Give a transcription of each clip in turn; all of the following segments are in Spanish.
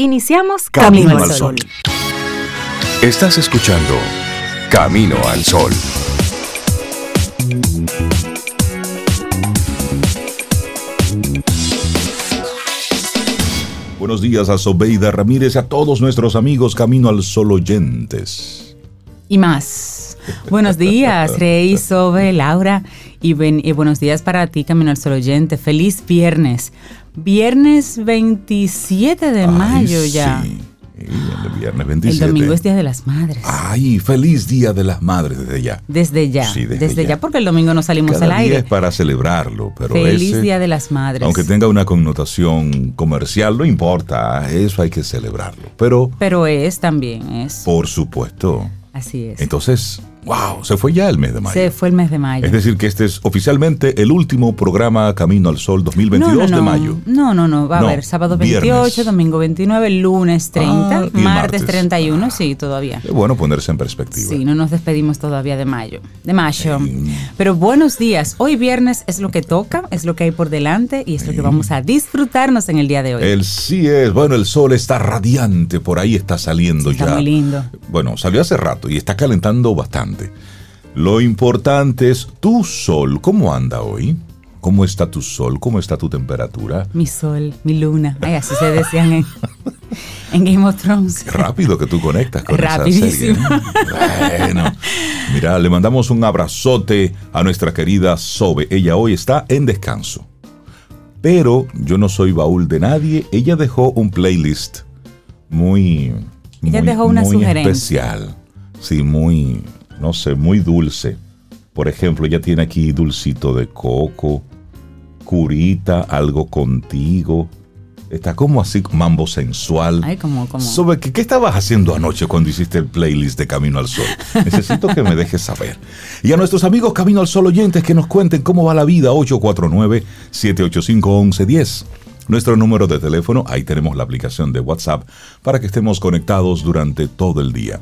Iniciamos Camino, al Sol. Estás escuchando Camino al Sol. Buenos días a Sobeida Ramírez y a todos nuestros amigos Camino al Sol oyentes. Y más. Buenos días, Rey, Sobe, Laura. Y, buenos días para ti, Camino al Sol oyente. Feliz viernes. Viernes 27 de mayo ya. el viernes 27. El domingo es Día de las Madres. Ay, feliz Día de las Madres desde ya. Desde ya. Sí, desde, ya. porque el domingo no salimos al aire. Día es para celebrarlo, pero Feliz Día de las Madres. Aunque tenga una connotación comercial, no importa, eso hay que celebrarlo. Pero Pero es también es. Por supuesto. Así es. Entonces, Wow, se fue ya el mes de mayo. Se fue el mes de mayo. Es decir, que este es oficialmente el último programa Camino al Sol 2022 de mayo. No, no, no. Va a haber sábado 28, domingo 29, lunes 30, ah, martes, 31, sí, todavía. Es bueno ponerse en perspectiva. Sí, no nos despedimos todavía de mayo. De mayo. Pero buenos días. Hoy viernes es lo que toca, es lo que hay por delante y es lo que vamos a disfrutarnos en el día de hoy. El sí es. Bueno, el sol está radiante, por ahí está saliendo ya. Está muy lindo. Bueno, salió hace rato y está calentando bastante. Lo importante es tu sol. ¿Cómo anda hoy? ¿Cómo está tu sol? ¿Cómo está tu temperatura? Mi sol, mi luna. Ay, así se decían en, Game of Thrones. rápido que tú conectas con Rapidísimo. esa serie. ¿eh? Bueno, mira, le mandamos un abrazote a nuestra querida Sobe. Ella hoy está en descanso. Pero yo no soy baúl de nadie. Ella dejó un playlist muy, Ella dejó una muy sugerencia. especial. Sí, muy no sé, muy dulce. Por ejemplo, ella tiene aquí dulcito de coco, curita, algo contigo. Está como así, mambo sensual. Ay, como, como. ¿Sobre qué, qué, estabas haciendo anoche cuando hiciste el playlist de Camino al Sol? Necesito que me dejes saber. Y a nuestros amigos Camino al Sol oyentes que nos cuenten cómo va la vida, 849-785-1110. Nuestro número de teléfono, ahí tenemos la aplicación de WhatsApp para que estemos conectados durante todo el día.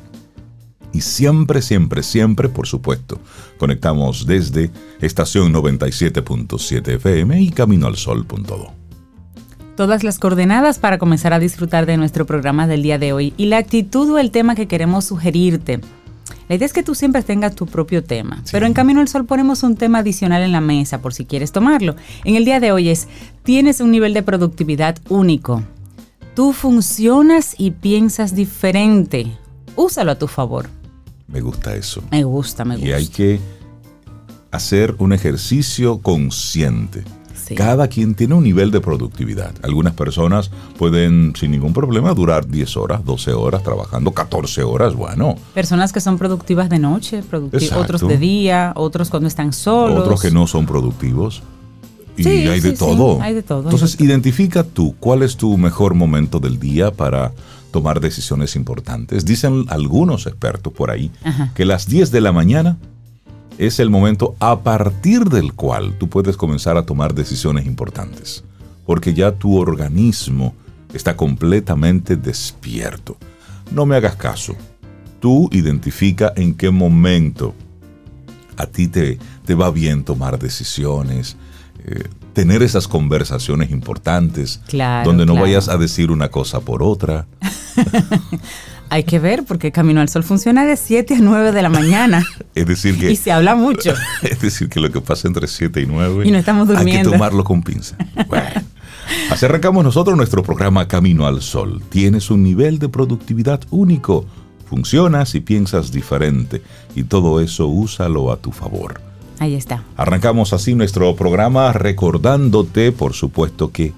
Y siempre, siempre, siempre, por supuesto, conectamos desde estación 97.7 FM y camino al sol.do. Todas las coordenadas para comenzar a disfrutar de nuestro programa del día de hoy y la actitud o el tema que queremos sugerirte. La idea es que tú siempre tengas tu propio tema, pero en Camino al Sol ponemos un tema adicional en la mesa por si quieres tomarlo. En el día de hoy es, tienes un nivel de productividad único. Tú funcionas y piensas diferente. Úsalo a tu favor. Me gusta eso. Me gusta, me gusta. Y hay que hacer un ejercicio consciente. Cada quien tiene un nivel de productividad. Algunas personas pueden sin ningún problema durar 10 horas, 12 horas trabajando, 14 horas, bueno. Personas que son productivas de noche, otros de día, otros cuando están solos. Otros que no son productivos. Y hay, de todo. hay de todo. Entonces, identifica tú cuál es tu mejor momento del día para tomar decisiones importantes. Dicen algunos expertos por ahí que las 10 de la mañana es el momento a partir del cual tú puedes comenzar a tomar decisiones importantes, porque ya tu organismo está completamente despierto. No me hagas caso. Tú identifica en qué momento a ti te, te va bien tomar decisiones, eh, tener esas conversaciones importantes, donde no vayas a decir una cosa por otra. Hay que ver, porque Camino al Sol funciona de 7 a 9 de la mañana. es decir que... Y se habla mucho. es decir que lo que pasa entre 7 y 9... Y no estamos durmiendo. Hay que tomarlo con pinza. Bueno. Así arrancamos nosotros nuestro programa Camino al Sol. Tienes un nivel de productividad único. Funcionas y piensas diferente. Y todo eso úsalo a tu favor. Ahí está. Arrancamos así nuestro programa recordándote, por supuesto, que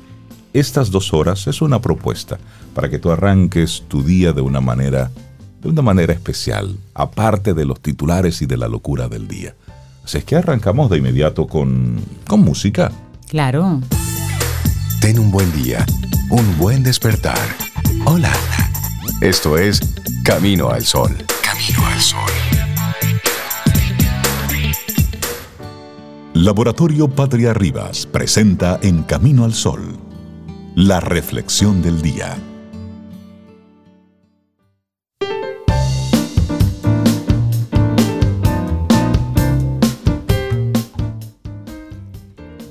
estas dos horas es una propuesta para que tú arranques tu día de una manera, de una manera especial, aparte de los titulares y de la locura del día. Así es que arrancamos de inmediato con, con música. Claro. Ten un buen día, un buen despertar. Hola. Esto es Camino al Sol. Camino al Sol. Laboratorio Patria Rivas presenta En Camino al Sol, la reflexión del día.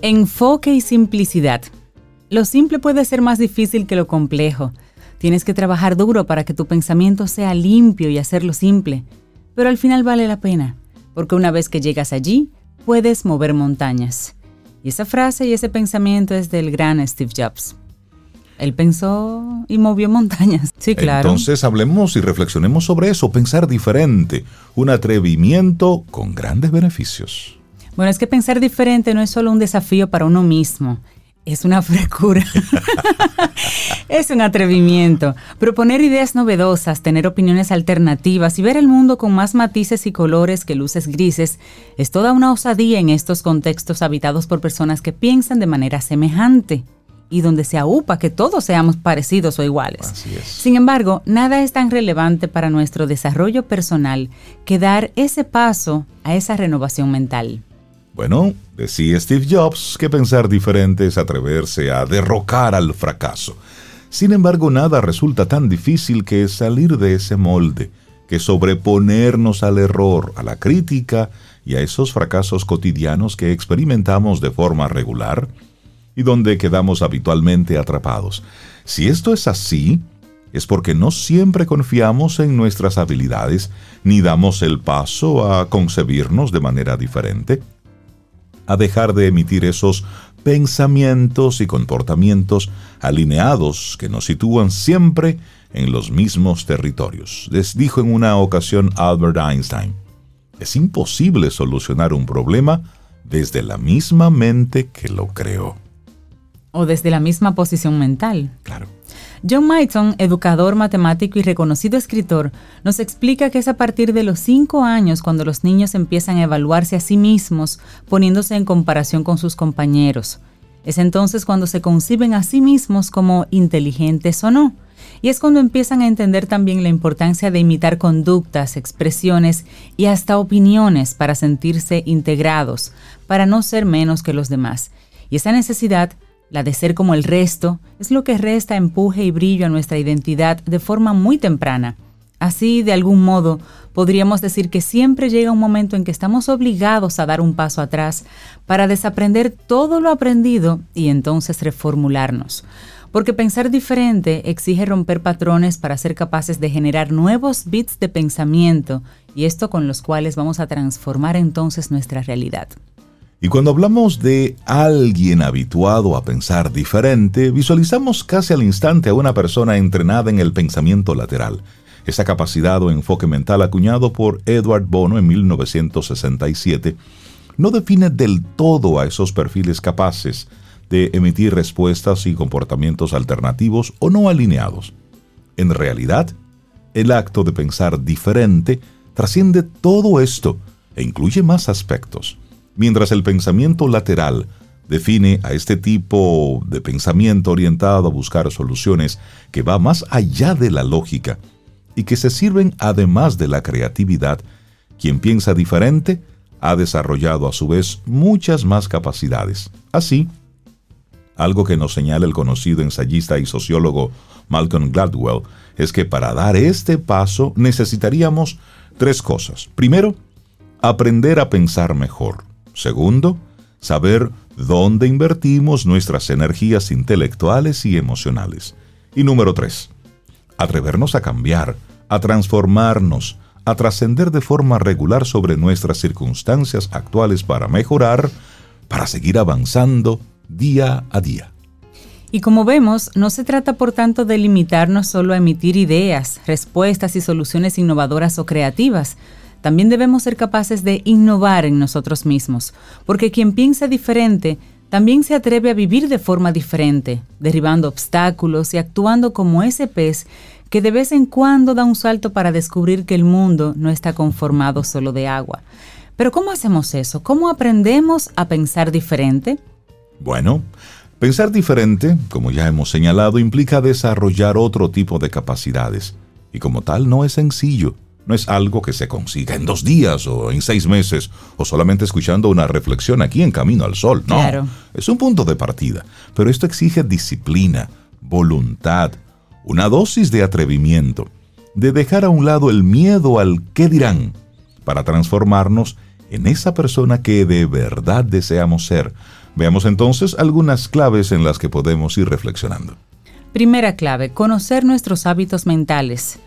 Enfoque y simplicidad. Lo simple puede ser más difícil que lo complejo. Tienes que trabajar duro para que tu pensamiento sea limpio y hacerlo simple, pero al final vale la pena, porque una vez que llegas allí, puedes mover montañas. Y esa frase y ese pensamiento es del gran Steve Jobs. Él pensó y movió montañas. Sí, claro. Entonces hablemos y reflexionemos sobre eso, pensar diferente, un atrevimiento con grandes beneficios. Bueno, es que pensar diferente no es solo un desafío para uno mismo, es una frescura. es un atrevimiento. Proponer ideas novedosas, tener opiniones alternativas y ver el mundo con más matices y colores que luces grises es toda una osadía en estos contextos habitados por personas que piensan de manera semejante y donde se aupa que todos seamos parecidos o iguales. Sin embargo, nada es tan relevante para nuestro desarrollo personal que dar ese paso a esa renovación mental. Bueno, decía Steve Jobs que pensar diferente es atreverse a derrocar al fracaso. Sin embargo, nada resulta tan difícil que salir de ese molde, que sobreponernos al error, a la crítica y a esos fracasos cotidianos que experimentamos de forma regular y donde quedamos habitualmente atrapados. Si esto es así, es porque no siempre confiamos en nuestras habilidades ni damos el paso a concebirnos de manera diferente a dejar de emitir esos pensamientos y comportamientos alineados que nos sitúan siempre en los mismos territorios. Les dijo en una ocasión Albert Einstein, es imposible solucionar un problema desde la misma mente que lo creó. O desde la misma posición mental. Claro. John Myton, educador matemático y reconocido escritor, nos explica que es a partir de los cinco años cuando los niños empiezan a evaluarse a sí mismos, poniéndose en comparación con sus compañeros. Es entonces cuando se conciben a sí mismos como inteligentes o no. Y es cuando empiezan a entender también la importancia de imitar conductas, expresiones y hasta opiniones para sentirse integrados, para no ser menos que los demás. Y esa necesidad la de ser como el resto es lo que resta empuje y brillo a nuestra identidad de forma muy temprana. Así, de algún modo, podríamos decir que siempre llega un momento en que estamos obligados a dar un paso atrás para desaprender todo lo aprendido y entonces reformularnos. Porque pensar diferente exige romper patrones para ser capaces de generar nuevos bits de pensamiento y esto con los cuales vamos a transformar entonces nuestra realidad. Y cuando hablamos de alguien habituado a pensar diferente, visualizamos casi al instante a una persona entrenada en el pensamiento lateral. Esa capacidad o enfoque mental acuñado por Edward Bono en 1967 no define del todo a esos perfiles capaces de emitir respuestas y comportamientos alternativos o no alineados. En realidad, el acto de pensar diferente trasciende todo esto e incluye más aspectos mientras el pensamiento lateral define a este tipo de pensamiento orientado a buscar soluciones que va más allá de la lógica y que se sirven además de la creatividad, quien piensa diferente ha desarrollado a su vez muchas más capacidades. Así, algo que nos señala el conocido ensayista y sociólogo Malcolm Gladwell es que para dar este paso necesitaríamos tres cosas. Primero, aprender a pensar mejor. Segundo, saber dónde invertimos nuestras energías intelectuales y emocionales. Y número tres, atrevernos a cambiar, a transformarnos, a trascender de forma regular sobre nuestras circunstancias actuales para mejorar, para seguir avanzando día a día. Y como vemos, no se trata por tanto de limitarnos solo a emitir ideas, respuestas y soluciones innovadoras o creativas, también debemos ser capaces de innovar en nosotros mismos, porque quien piensa diferente también se atreve a vivir de forma diferente, derribando obstáculos y actuando como ese pez que de vez en cuando da un salto para descubrir que el mundo no está conformado solo de agua. Pero ¿cómo hacemos eso? ¿Cómo aprendemos a pensar diferente? Bueno, pensar diferente, como ya hemos señalado, implica desarrollar otro tipo de capacidades, y como tal no es sencillo no es algo que se consiga en dos días o en seis meses o solamente escuchando una reflexión aquí en Camino al Sol. No, es un punto de partida, pero esto exige disciplina, voluntad, una dosis de atrevimiento, de dejar a un lado el miedo al qué dirán, para transformarnos en esa persona que de verdad deseamos ser. Veamos entonces algunas claves en las que podemos ir reflexionando. Primera clave, conocer nuestros hábitos mentales.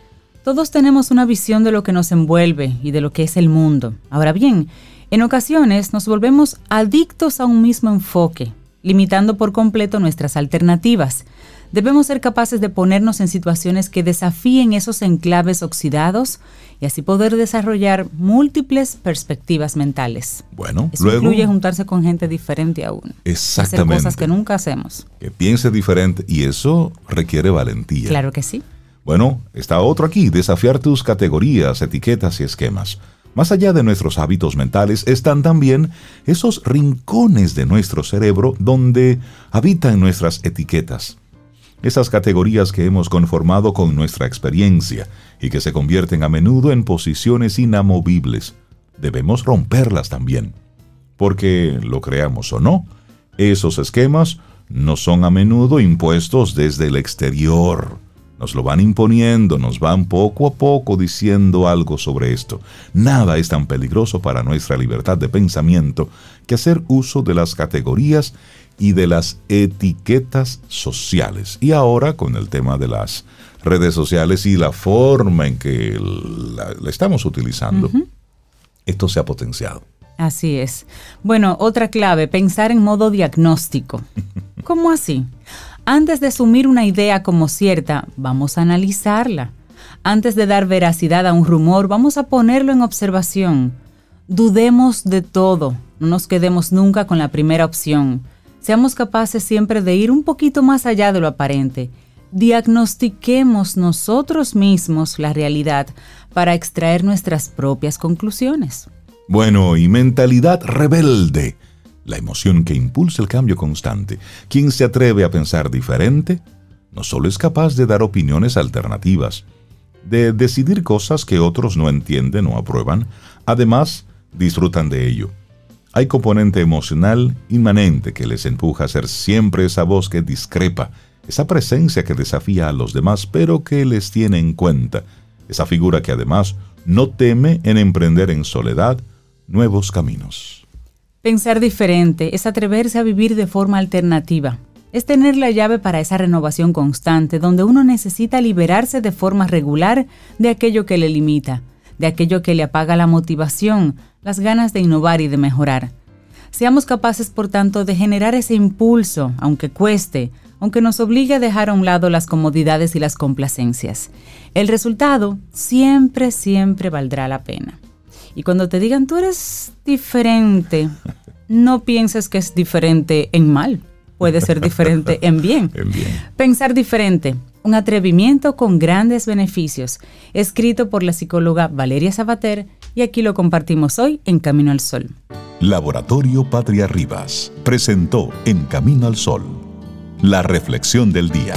Todos tenemos una visión de lo que nos envuelve y de lo que es el mundo. Ahora bien, en ocasiones nos volvemos adictos a un mismo enfoque, limitando por completo nuestras alternativas. Debemos ser capaces de ponernos en situaciones que desafíen esos enclaves oxidados y así poder desarrollar múltiples perspectivas mentales. Bueno, Eso incluye juntarse con gente diferente aún. Exactamente. Hacer cosas que nunca hacemos. Que piense diferente y eso requiere valentía. Claro que sí. Bueno, está otro aquí, desafiar tus categorías, etiquetas y esquemas. Más allá de nuestros hábitos mentales están también esos rincones de nuestro cerebro donde habitan nuestras etiquetas esas categorías que hemos conformado con nuestra experiencia y que se convierten a menudo en posiciones inamovibles. Debemos romperlas también, porque, lo creamos o no, esos esquemas no son a menudo impuestos desde el exterior. Nos lo van imponiendo, nos van poco a poco diciendo algo sobre esto. Nada es tan peligroso para nuestra libertad de pensamiento que hacer uso de las categorías y de las etiquetas sociales. Y ahora con el tema de las redes sociales y la forma en que la, estamos utilizando, esto se ha potenciado. Así es. Bueno, otra clave, pensar en modo diagnóstico. ¿Cómo así? Antes de asumir una idea como cierta, vamos a analizarla. Antes de dar veracidad a un rumor, vamos a ponerlo en observación. Dudemos de todo, no nos quedemos nunca con la primera opción seamos capaces siempre de ir un poquito más allá de lo aparente. Diagnostiquemos nosotros mismos la realidad para extraer nuestras propias conclusiones. Bueno, y mentalidad rebelde, la emoción que impulsa el cambio constante. Quien se atreve a pensar diferente, no solo es capaz de dar opiniones alternativas, de decidir cosas que otros no entienden o aprueban, además disfrutan de ello. Hay componente emocional inmanente que les empuja a ser siempre esa voz que discrepa, esa presencia que desafía a los demás pero que les tiene en cuenta, esa figura que además no teme en emprender en soledad nuevos caminos. Pensar diferente es atreverse a vivir de forma alternativa, es tener la llave para esa renovación constante donde uno necesita liberarse de forma regular de aquello que le limita, de aquello que le apaga la motivación, las ganas de innovar y de mejorar. Seamos capaces, por tanto, de generar ese impulso, aunque cueste, aunque nos obligue a dejar a un lado las comodidades y las complacencias. El resultado siempre, siempre valdrá la pena. Y cuando te digan tú eres diferente, no pienses que es diferente en mal, puede ser diferente en bien. En bien. Pensar diferente, un atrevimiento con grandes beneficios, escrito por la psicóloga Valeria Sabater y aquí lo compartimos hoy en Camino al Sol. Laboratorio Patria Rivas presentó En Camino al Sol la reflexión del día.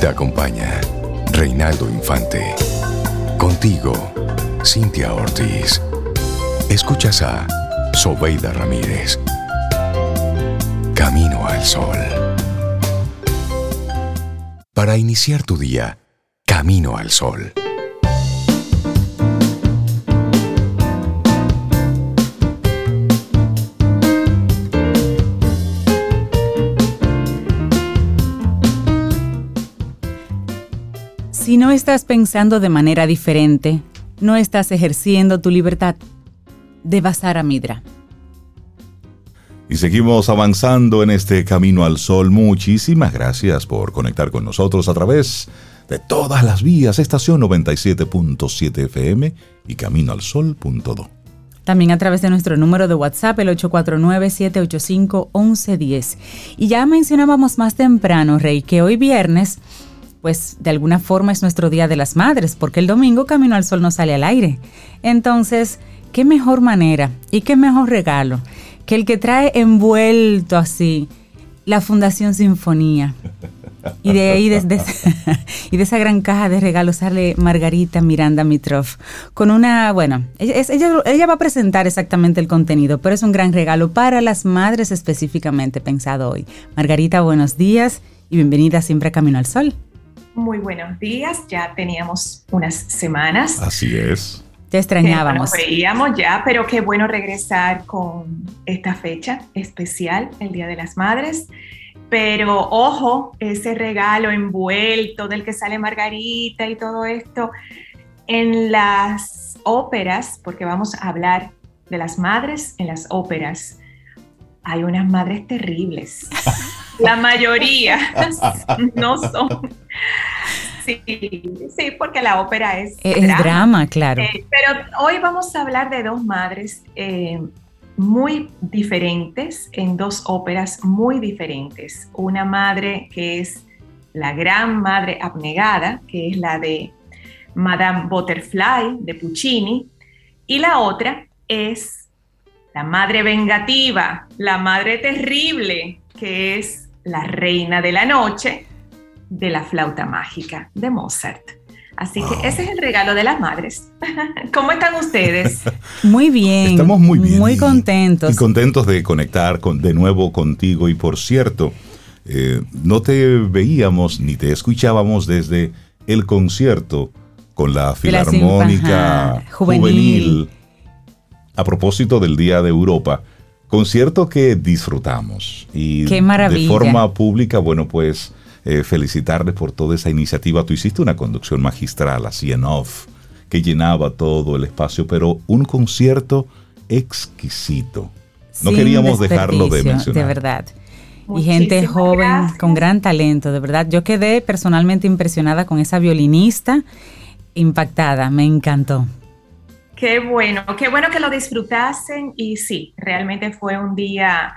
Te acompaña Reinaldo Infante. Contigo, Cintia Ortiz. Escuchas a Sobeida Ramírez. Camino al Sol. Para iniciar tu día, Camino al Sol. Si no estás pensando de manera diferente, no estás ejerciendo tu libertad. De Basara Midra. Y seguimos avanzando en este camino al sol. Muchísimas gracias por conectar con nosotros a través de todas las vías, estación 97.7 FM y caminoalsol.do. También a través de nuestro número de WhatsApp, el 849-785-1110. Y ya mencionábamos más temprano, Rey, que hoy viernes pues de alguna forma es nuestro Día de las Madres, porque el domingo Camino al Sol no sale al aire. Entonces, ¿qué mejor manera y qué mejor regalo que el que trae envuelto así la Fundación Sinfonía? Y de ahí, desde, y de esa gran caja de regalos sale Margarita Miranda Mitrov con una, bueno, ella, ella, va a presentar exactamente el contenido, pero es un gran regalo para las madres específicamente pensado hoy. Margarita, buenos días y bienvenida siempre a Camino al Sol. Muy buenos días, ya teníamos unas semanas. Así es. Te extrañábamos. Nos veíamos ya, pero qué bueno regresar con esta fecha especial, el Día de las Madres. Pero ojo, ese regalo envuelto del que sale Margarita y todo esto, en las óperas, porque vamos a hablar de las madres en las óperas, hay unas madres terribles. La mayoría no son. Sí, sí, porque la ópera es. Es drama, claro. Eh, pero hoy vamos a hablar de dos madres eh, muy diferentes, en dos óperas muy diferentes. Una madre que es la gran madre abnegada, que es la de Madame Butterfly de Puccini, y la otra es la madre vengativa, la madre terrible, que es la reina de la noche de la flauta mágica de Mozart. Así que ese es el regalo de las madres. ¿Cómo están ustedes? Muy bien. Estamos muy bien. Muy contentos. Y contentos de conectar con, de nuevo contigo. Y por cierto, eh, no te veíamos ni te escuchábamos desde el concierto con la Filarmónica juvenil. A propósito del Día de Europa, concierto que disfrutamos. Y Qué maravilla. de forma pública, bueno, pues eh, felicitarles por toda esa iniciativa. Tú hiciste una conducción magistral, así en off, que llenaba todo el espacio, pero un concierto exquisito. No queríamos dejarlo de mencionar. De verdad. y gente joven con gran talento, de verdad. Yo quedé personalmente impresionada con esa violinista, impactada, me encantó. Qué bueno, qué bueno que lo disfrutasen y sí, realmente fue un día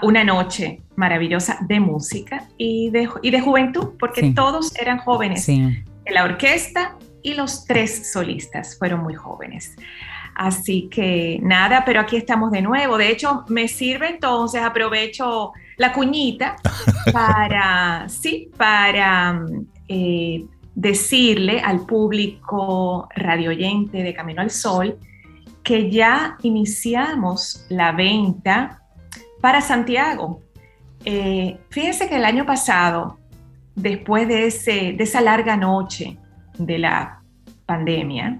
una noche maravillosa de música y de, y de juventud, porque todos eran jóvenes. En la orquesta y los tres solistas fueron muy jóvenes. Así que nada, pero aquí estamos de nuevo. De hecho, me sirve entonces, aprovecho la cuñita para, sí, para eh, decirle al público radioyente de Camino al Sol que ya iniciamos la venta para Santiago. Eh, fíjense que el año pasado, después de, ese, de esa larga noche de la pandemia,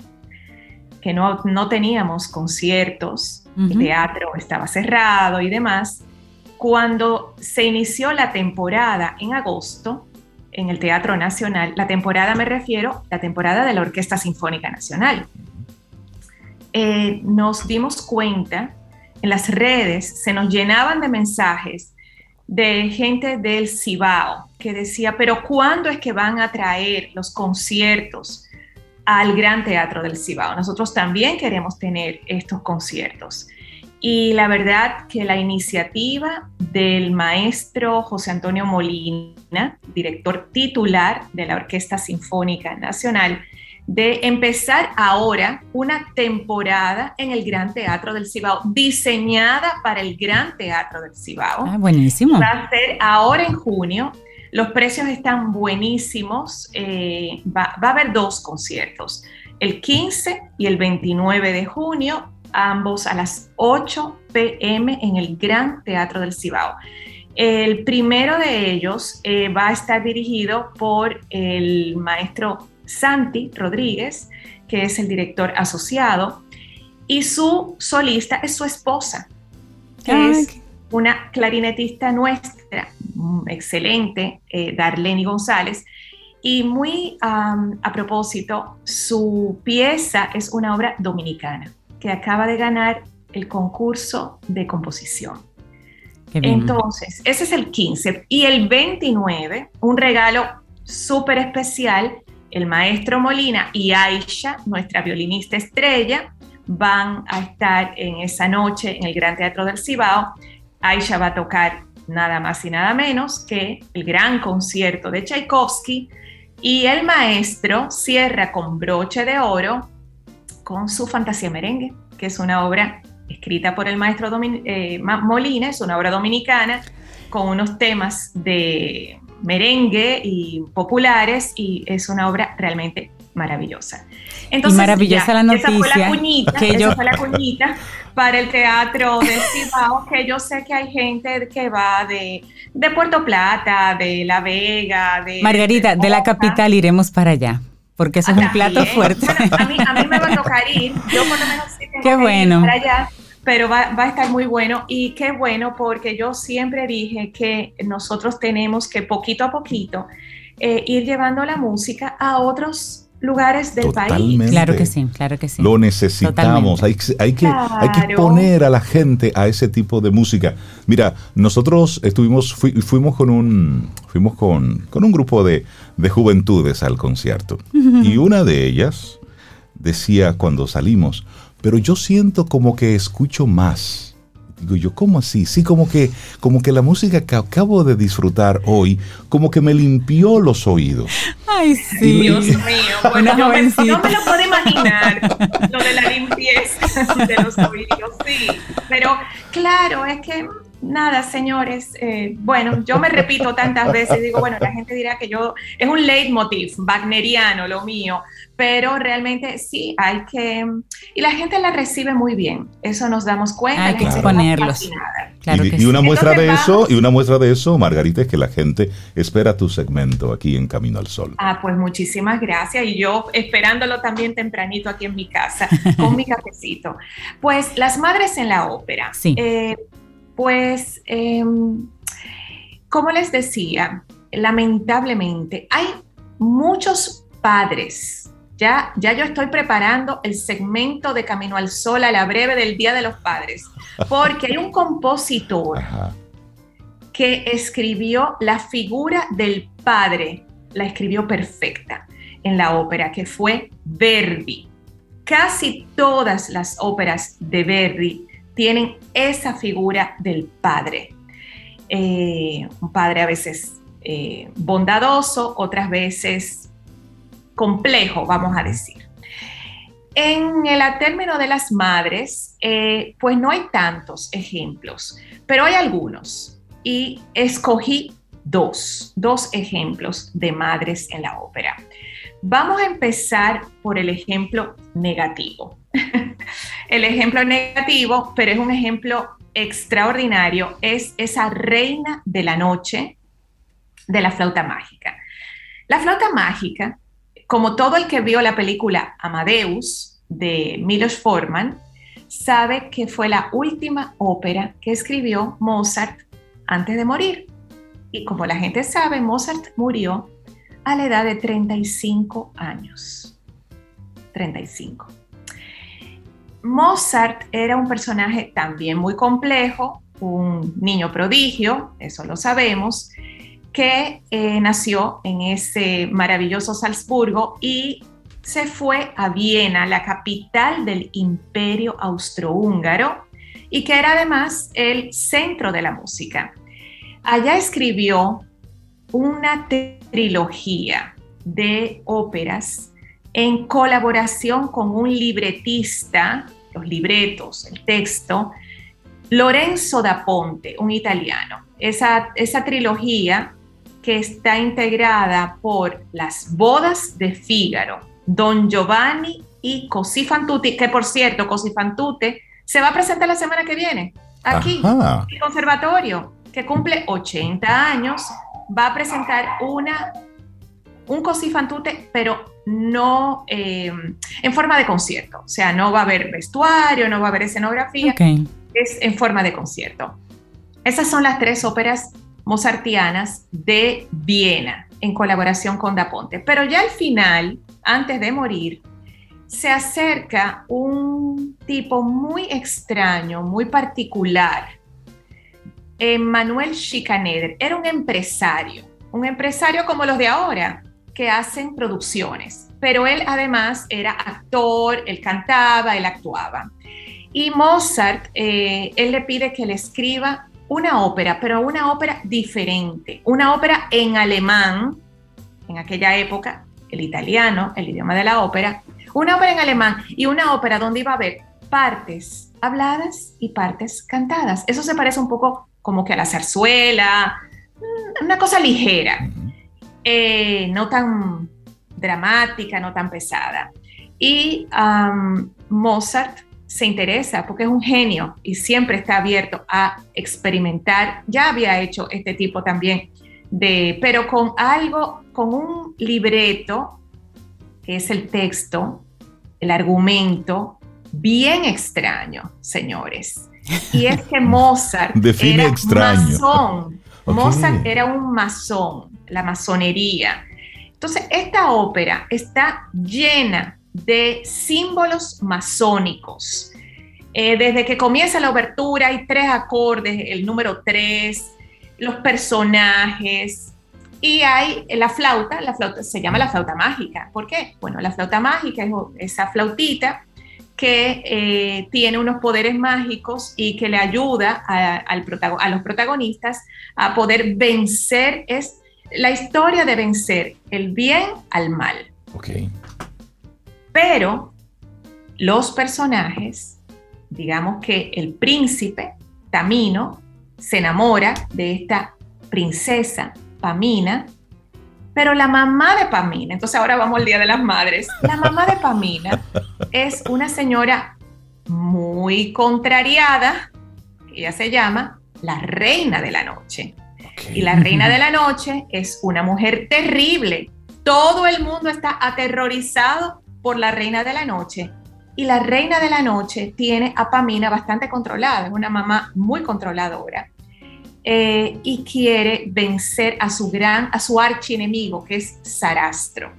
que no, no teníamos conciertos, el teatro estaba cerrado y demás, cuando se inició la temporada en agosto en el Teatro Nacional, la temporada me refiero, la temporada de la Orquesta Sinfónica Nacional, eh, nos dimos cuenta en las redes se nos llenaban de mensajes de gente del Cibao que decía, pero ¿cuándo es que van a traer los conciertos al Gran Teatro del Cibao? Nosotros también queremos tener estos conciertos. Y la verdad que la iniciativa del maestro José Antonio Molina, director titular de la Orquesta Sinfónica Nacional, de empezar ahora una temporada en el Gran Teatro del Cibao, diseñada para el Gran Teatro del Cibao. Ah, buenísimo. Va a ser ahora en junio. Los precios están buenísimos. Eh, va, va a haber dos conciertos, el 15 y el 29 de junio, ambos a las 8 pm en el Gran Teatro del Cibao. El primero de ellos eh, va a estar dirigido por el maestro Santi Rodríguez, que es el director asociado, y su solista es su esposa, que es una clarinetista nuestra, mm, excelente, eh, Darlene González. Y muy a propósito, su pieza es una obra dominicana que acaba de ganar el concurso de composición. Entonces, ese es el 15. Y el 29, un regalo súper especial el maestro Molina y Aisha, nuestra violinista estrella, van a estar en esa noche en el Gran Teatro del Cibao. Aisha va a tocar nada más y nada menos que el gran concierto de Tchaikovsky y el maestro cierra con broche de oro con su Fantasía Merengue, que es una obra escrita por el maestro eh, Molina, es una obra dominicana con unos temas de merengue y populares y es una obra realmente maravillosa. Entonces, y maravillosa la noticia. Esa fue la cuñita, que yo... fue la cuñita para el teatro de Cibao, que yo sé que hay gente que va de, de Puerto Plata, de La Vega, de... Margarita, de, la capital iremos para allá. Porque eso es un plato fuerte. a, mí, a mí me va a tocar ir, yo por lo menos sí Qué bueno. para allá, pero va, a estar muy bueno y qué bueno porque yo siempre dije que nosotros tenemos que poquito a poquito eh, ir llevando la música a otros lugares del país. Claro que sí, claro que sí. Lo necesitamos, hay, hay, que, hay que poner a la gente a ese tipo de música. Mira, nosotros estuvimos, fuimos con un, fuimos con, con un grupo de, de juventudes al concierto y una de ellas decía cuando salimos, pero yo siento como que escucho más Digo yo, ¿cómo así? Sí, como que, como que la música que acabo de disfrutar hoy, como que me limpió los oídos. Ay, sí. Dios mío, bueno, yo me, no me lo puedo imaginar, lo de la limpieza de los oídos, sí. Pero claro, es que nada, señores, eh, bueno, yo me repito tantas veces, digo, bueno, la gente dirá que yo, es un leitmotiv wagneriano lo mío, pero realmente sí, hay que, y la gente la recibe muy bien, eso nos damos cuenta. Hay que exponerlos. y, una muestra de eso, y una muestra de eso, Margarita, es que la gente espera tu segmento aquí en Camino al Sol. Ah, pues muchísimas gracias, y yo esperándolo también tempranito aquí en mi casa, con mi cafecito. Pues las madres en la ópera. Sí. Eh, pues, em, como les decía, lamentablemente hay muchos padres. Ya, ya yo estoy preparando el segmento de Camino al Sol a la breve del Día de los Padres, porque hay un compositor que escribió la figura del padre, la escribió perfecta en la ópera, que fue Verdi. Casi todas las óperas de Verdi tienen esa figura del padre. Eh, un padre a veces eh, bondadoso, otras veces complejo, vamos a decir. En el término de las madres, eh, pues no hay tantos ejemplos, pero hay algunos. Y escogí dos, dos ejemplos de madres en la ópera. Vamos a empezar por el ejemplo negativo. El ejemplo negativo, pero es un ejemplo extraordinario, es esa reina de la noche de la flauta mágica. La flauta mágica, como todo el que vio la película Amadeus de Milos Forman, sabe que fue la última ópera que escribió Mozart antes de morir. Y como la gente sabe, Mozart murió a la edad de 35 años. 35. Mozart era un personaje también muy complejo, un niño prodigio, eso lo sabemos, que eh, nació en ese maravilloso Salzburgo y se fue a Viena, la capital del imperio austrohúngaro, y que era además el centro de la música. Allá escribió una trilogía de óperas en colaboración con un libretista, los libretos, el texto, Lorenzo da Ponte, un italiano. Esa, esa trilogía que está integrada por Las bodas de Fígaro, Don Giovanni y Così fan tutti, que por cierto, Così fan tutte se va a presentar la semana que viene, aquí, en el conservatorio, que cumple 80 años, va a presentar una un Così fan tutte, pero no eh, en forma de concierto. O sea, no va a haber vestuario, no va a haber escenografía, es en forma de concierto. Esas son las tres óperas mozartianas de Viena en colaboración con Da Ponte. Pero ya al final, antes de morir, se acerca un tipo muy extraño, muy particular. Manuel Schikaneder era un empresario, un empresario como los de ahora, que hacen producciones, pero él además era actor, él cantaba, él actuaba. Y Mozart, eh, él le pide que le escriba una ópera, pero una ópera diferente, una ópera en alemán, en aquella época, el italiano, el idioma de la ópera, una ópera en alemán y una ópera donde iba a haber partes habladas y partes cantadas. Eso se parece un poco como que a la zarzuela, una cosa ligera. Eh, no tan dramática, no tan pesada. Y Mozart se interesa porque es un genio y siempre está abierto a experimentar. Ya había hecho este tipo también de, pero con algo, con un libreto, que es el texto, el argumento, bien extraño, señores. Y es que Mozart Define era extraño. masón. Mozart era un masón, la masonería. Entonces, esta ópera está llena de símbolos masónicos. Eh, desde que comienza la obertura hay tres acordes, el número tres, los personajes y hay la flauta, la flauta se llama la flauta mágica. ¿Por qué? Bueno, la flauta mágica es esa flautita que eh, tiene unos poderes mágicos y que le ayuda a, al a los protagonistas a poder vencer, es la historia de vencer el bien al mal. Ok. Pero los personajes, digamos que el príncipe, Tamino, se enamora de esta princesa, Pamina, pero la mamá de Pamina, entonces ahora vamos al Día de las Madres, la mamá de Pamina es una señora muy contrariada, ella se llama la reina de la noche. Y la reina de la noche es una mujer terrible. Todo el mundo está aterrorizado por la reina de la noche. Y la reina de la noche tiene a Pamina bastante controlada, es una mamá muy controladora. Eh, y quiere vencer a su gran, a su archienemigo, que es Sarastro.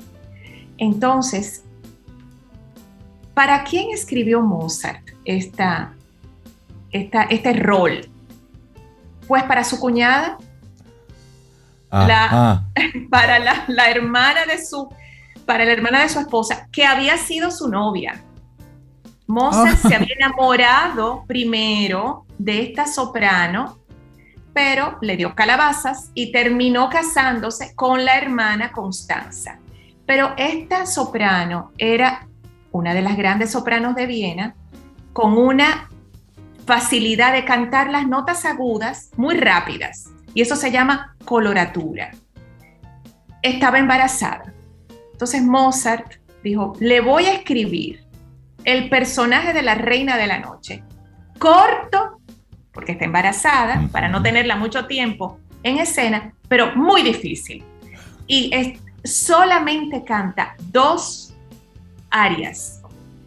Entonces, ¿para quién escribió Mozart esta, esta, este rol? Pues para su cuñada, la, para la, la, hermana de su, para la hermana de su esposa, que había sido su novia. Mozart oh. se había enamorado primero de esta soprano pero le dio calabazas y terminó casándose con la hermana Constanza. Pero esta soprano era una de las grandes sopranos de Viena, con una facilidad de cantar las notas agudas muy rápidas, y eso se llama coloratura. Estaba embarazada. Entonces Mozart dijo, le voy a escribir el personaje de la reina de la noche, corto porque está embarazada, para no tenerla mucho tiempo en escena, pero muy difícil. Y es, solamente canta dos áreas,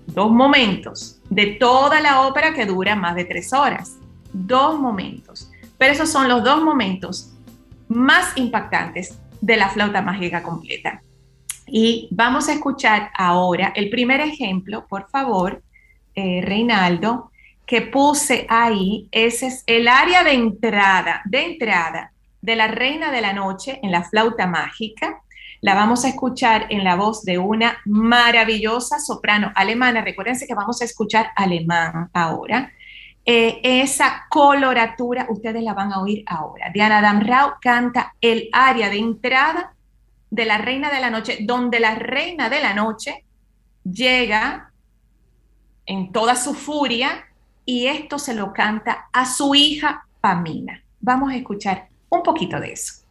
dos momentos de toda la ópera que dura más de tres horas. Dos momentos. Pero esos son los dos momentos más impactantes de la flauta mágica completa. Y vamos a escuchar ahora el primer ejemplo, por favor, eh, Reinaldo, que puse ahí, ese es el área de entrada, de entrada de la Reina de la Noche en la flauta mágica. La vamos a escuchar en la voz de una maravillosa soprano alemana. Recuérdense que vamos a escuchar alemán ahora. Eh, esa coloratura, ustedes la van a oír ahora. Diana Damrau canta el área de entrada de la Reina de la Noche, donde la Reina de la Noche llega en toda su furia y esto se lo canta a su hija Pamina. Vamos a escuchar un poquito de eso.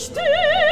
verstehen.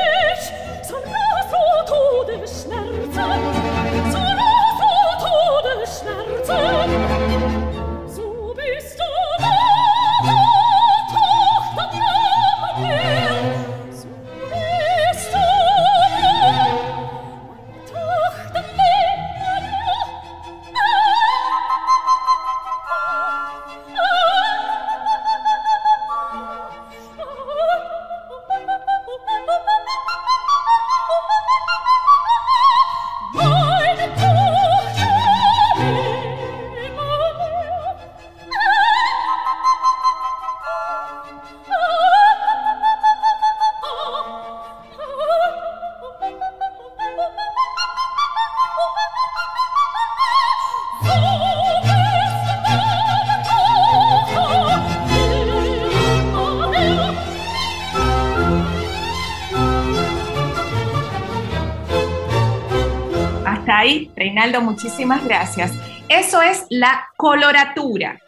Reinaldo, muchísimas gracias. Eso es la coloratura.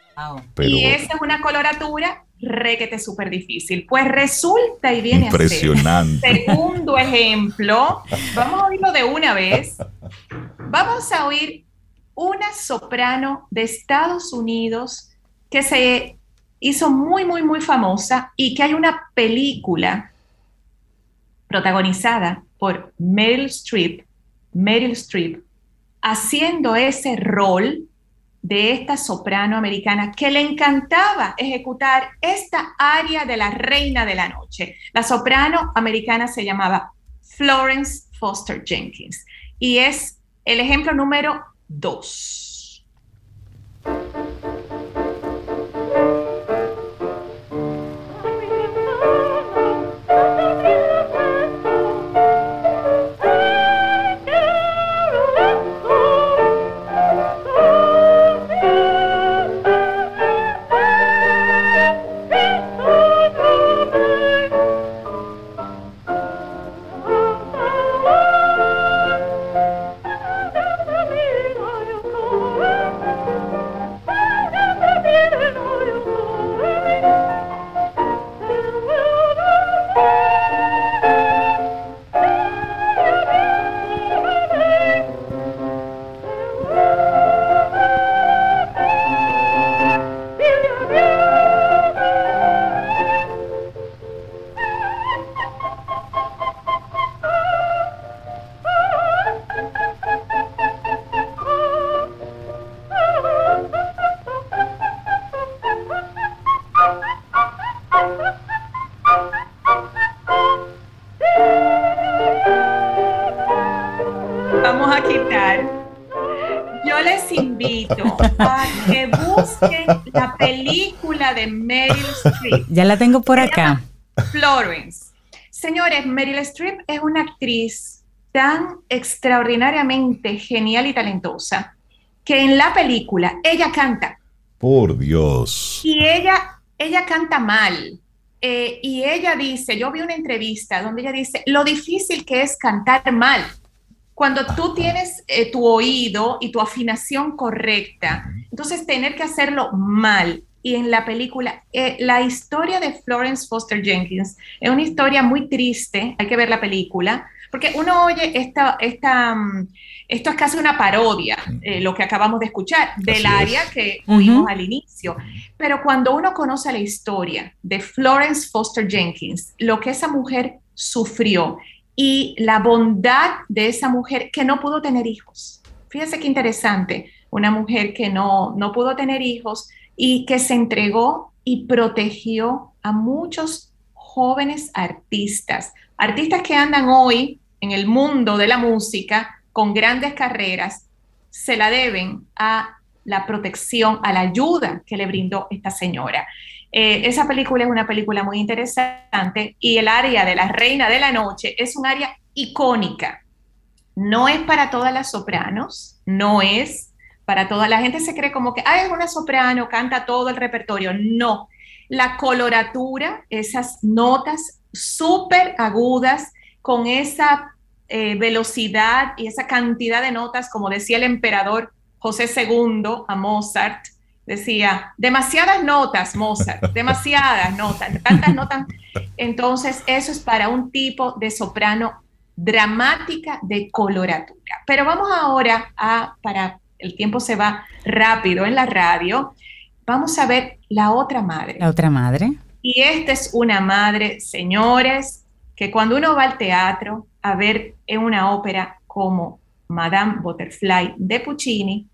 Y esa es una coloratura requete súper difícil. Pues resulta y viene Impresionante. a ser. Segundo ejemplo, vamos a oírlo de una vez. Vamos a oír una soprano de Estados Unidos que se hizo muy, muy, muy famosa y que hay una película protagonizada por Meryl Streep, Meryl Streep, haciendo ese rol de esta soprano americana que le encantaba ejecutar esta área de la reina de la noche. La soprano americana se llamaba Florence Foster Jenkins y es el ejemplo número dos. Ya la tengo por acá. Florence. Señores, Meryl Streep es una actriz tan extraordinariamente genial y talentosa que en la película ella canta. Por Dios. Y ella, ella canta mal. Eh, y ella dice, yo vi una entrevista donde ella dice, lo difícil que es cantar mal. Cuando tú tienes eh, tu oído y tu afinación correcta, entonces tener que hacerlo mal. Y en la película. Eh, la historia de Florence Foster Jenkins es una historia muy triste, hay que ver la película, porque uno oye esta, esta, mm, esto es casi una parodia, eh, lo que acabamos de escuchar, del área que oímos al inicio. Pero cuando uno conoce la historia de Florence Foster Jenkins, lo que esa mujer sufrió y la bondad de esa mujer que no pudo tener hijos. Fíjense qué interesante, una mujer que no, no pudo tener hijos, y que se entregó y protegió a muchos jóvenes artistas, artistas que andan hoy en el mundo de la música con grandes carreras, se la deben a la protección, a la ayuda que le brindó esta señora. Eh, esa película es una película muy interesante y el área de la Reina de la Noche es un área icónica. No es para todas las sopranos, no es para toda la gente se cree como que, ah, es una soprano, canta todo el repertorio. No, la coloratura, esas notas súper agudas, con esa eh, velocidad y esa cantidad de notas, como decía el emperador José II a Mozart, decía, demasiadas notas, Mozart, demasiadas notas, tantas notas. Entonces, eso es para un tipo de soprano dramática de coloratura. Pero vamos ahora a, para el tiempo se va rápido en la radio, vamos a ver la otra madre. La otra madre. Y esta es una madre, señores, que cuando uno va al teatro a ver en una ópera como Madame Butterfly de Puccini,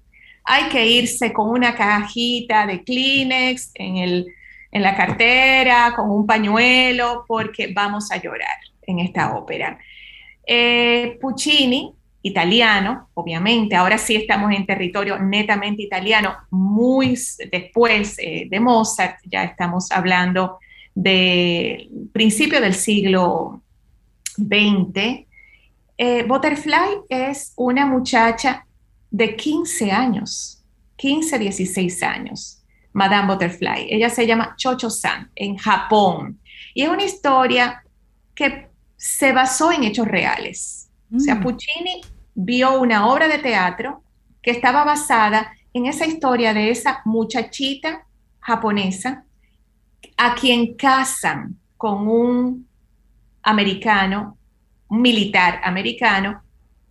hay que irse con una cajita de Kleenex en, el, en la cartera, con un pañuelo, porque vamos a llorar en esta ópera. Eh, Puccini italiano, obviamente, ahora sí estamos en territorio netamente italiano, muy después eh, de Mozart, ya estamos hablando de principio del siglo XX. Eh, Butterfly es una muchacha de 15 años, 15, 16 años, Madame Butterfly. Ella se llama Chocho-san en Japón y es una historia que se basó en hechos reales. O sea, mm. Puccini vio una obra de teatro que estaba basada en esa historia de esa muchachita japonesa a quien casan con un americano, un militar americano,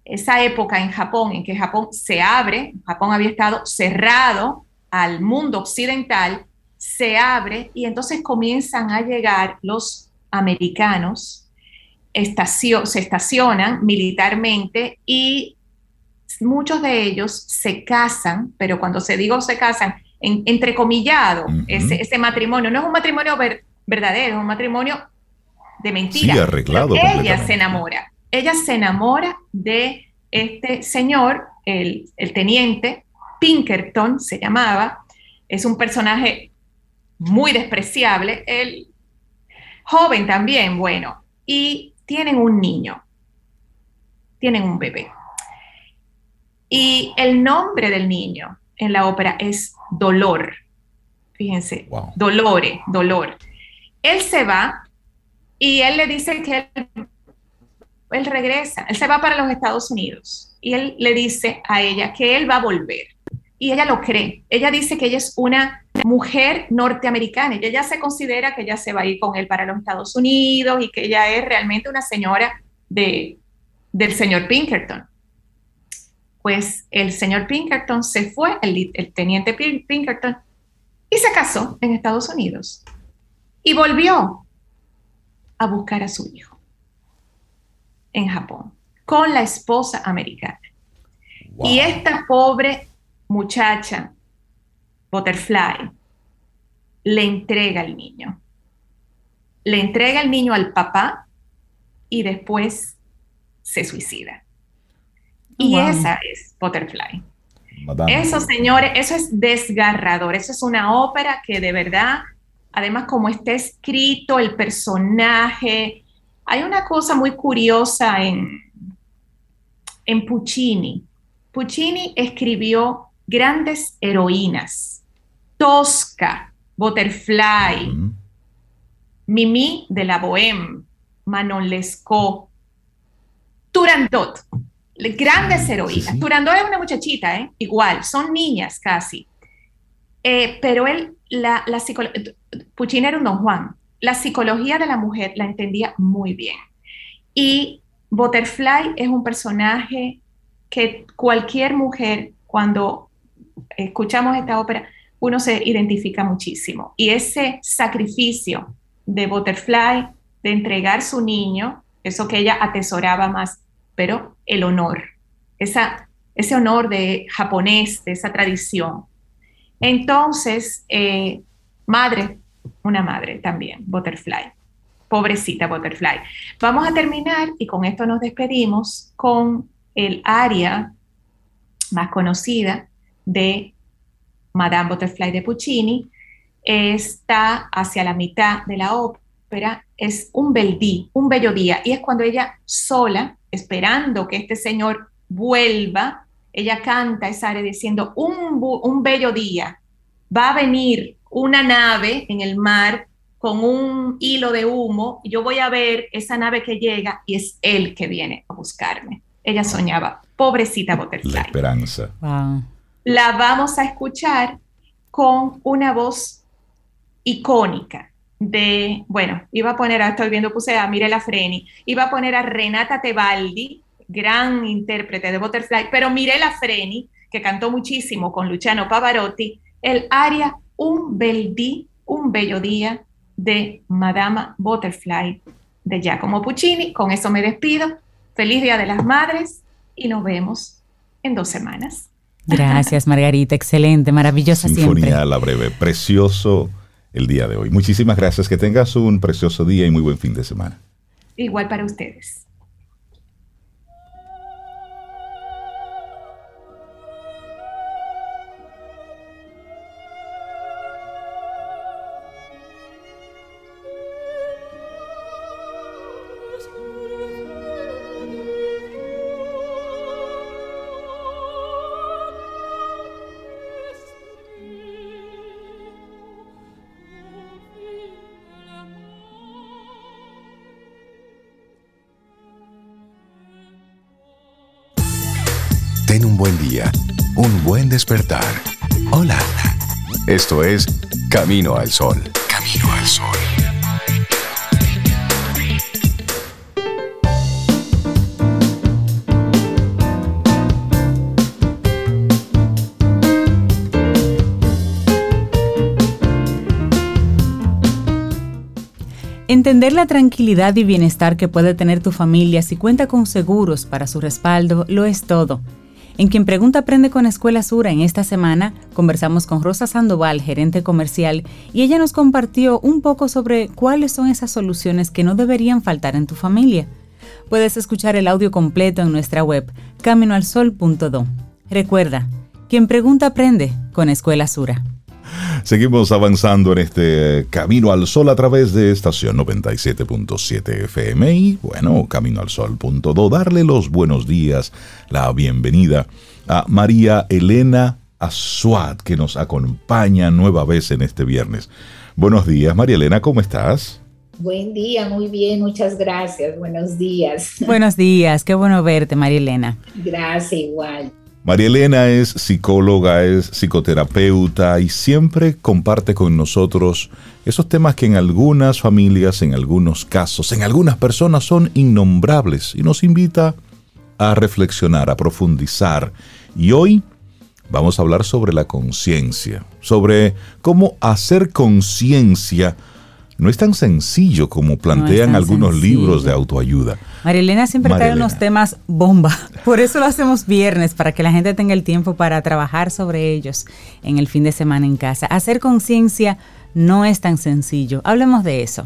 esa época en Japón en que Japón se abre, Japón había estado cerrado al mundo occidental, se abre y entonces comienzan a llegar los americanos, se estacionan militarmente y muchos de ellos se casan, pero cuando se digo se casan, en, entrecomillado, ese, matrimonio, no es un matrimonio verdadero, es un matrimonio de mentira. Sí, arreglado. Ella se enamora, ella se enamora de este señor, el, el teniente Pinkerton se llamaba, es un personaje muy despreciable, el joven también, bueno, y tienen un niño, tienen un bebé. Y el nombre del niño en la ópera es Dolor. Fíjense, Dolore, Dolor. Él se va y él le dice que él, él regresa, él se va para los Estados Unidos y él le dice a ella que él va a volver. Y ella lo cree. Ella dice que ella es una mujer norteamericana y ella se considera que ella se va a ir con él para los Estados Unidos y que ella es realmente una señora de, del señor Pinkerton pues el señor Pinkerton se fue, el, teniente Pinkerton, y se casó en Estados Unidos. Y volvió a buscar a su hijo en Japón con la esposa americana. Y esta pobre muchacha, Butterfly, le entrega al niño. Le entrega el niño al papá y después se suicida. Y esa es Butterfly. Eso, señores, eso es desgarrador. Eso es una ópera que de verdad, además como está escrito el personaje, hay una cosa muy curiosa en, en Puccini. Puccini escribió grandes heroínas. Tosca, Butterfly, Mimi de la Bohème, Manon Lescaut, Turandot grandes heroínas. Turandot es una muchachita, ¿eh? igual, son niñas casi. Eh, pero él, la, la Puccini era un don Juan. La psicología de la mujer la entendía muy bien. Y Butterfly es un personaje que cualquier mujer, cuando escuchamos esta ópera, uno se identifica muchísimo. Y ese sacrificio de Butterfly, de entregar su niño, eso que ella atesoraba más, pero el honor, esa, ese honor de japonés, de esa tradición. Entonces, eh, madre, una madre también, Butterfly, pobrecita Butterfly. Vamos a terminar y con esto nos despedimos con el área más conocida de Madame Butterfly de Puccini. Está hacia la mitad de la ópera, es un bel día, un bello día, y es cuando ella sola esperando que este Señor vuelva, ella canta esa área diciendo, un, un bello día, va a venir una nave en el mar con un hilo de humo, y yo voy a ver esa nave que llega y es él que viene a buscarme. Ella soñaba, pobrecita Butterfly. La esperanza. La vamos a escuchar con una voz icónica de, bueno, iba a poner, a, estoy viendo, puse a Mirela Freni, iba a poner a Renata Tebaldi, gran intérprete de Butterfly, pero Mirela Freni, que cantó muchísimo con Luciano Pavarotti, el aria Un bel di, un bello día de Madama Butterfly de Giacomo Puccini. Con eso me despido. Feliz Día de las Madres y nos vemos en dos semanas. Gracias, Margarita. Excelente, maravillosa Sinfonía a la breve, precioso el día de hoy. Muchísimas gracias, que tengas un precioso día y muy buen fin de semana. Igual para ustedes. Despertar. Hola. Esto es Camino al Sol. Camino al Sol. Entender la tranquilidad y bienestar que puede tener tu familia si cuenta con seguros para su respaldo lo es todo. En quien pregunta aprende con Escuela Sura en esta semana conversamos con Rosa Sandoval, gerente comercial, y ella nos compartió un poco sobre cuáles son esas soluciones que no deberían faltar en tu familia. Puedes escuchar el audio completo en nuestra web caminoalsol.do. Recuerda, quien pregunta aprende con Escuela Sura. Seguimos avanzando en este Camino al Sol a través de estación 97.7 FM y bueno, Camino al Sol.do. Darle los buenos días, la bienvenida a María Elena Azuad, que nos acompaña nueva vez en este viernes. Buenos días, María Elena, ¿cómo estás? Buen día, muy bien, muchas gracias. Buenos días. Buenos días, qué bueno verte, María Elena. Gracias, igual. María Elena es psicóloga, es psicoterapeuta y siempre comparte con nosotros esos temas que en algunas familias, en algunos casos, en algunas personas son innombrables y nos invita a reflexionar, a profundizar. Y hoy vamos a hablar sobre la conciencia, sobre cómo hacer conciencia no es tan sencillo como plantean algunos libros de autoayuda. Marilena siempre trae unos temas bomba, por eso lo hacemos viernes, para que la gente tenga el tiempo para trabajar sobre ellos en el fin de semana en casa. Hacer conciencia no es tan sencillo. Hablemos de eso.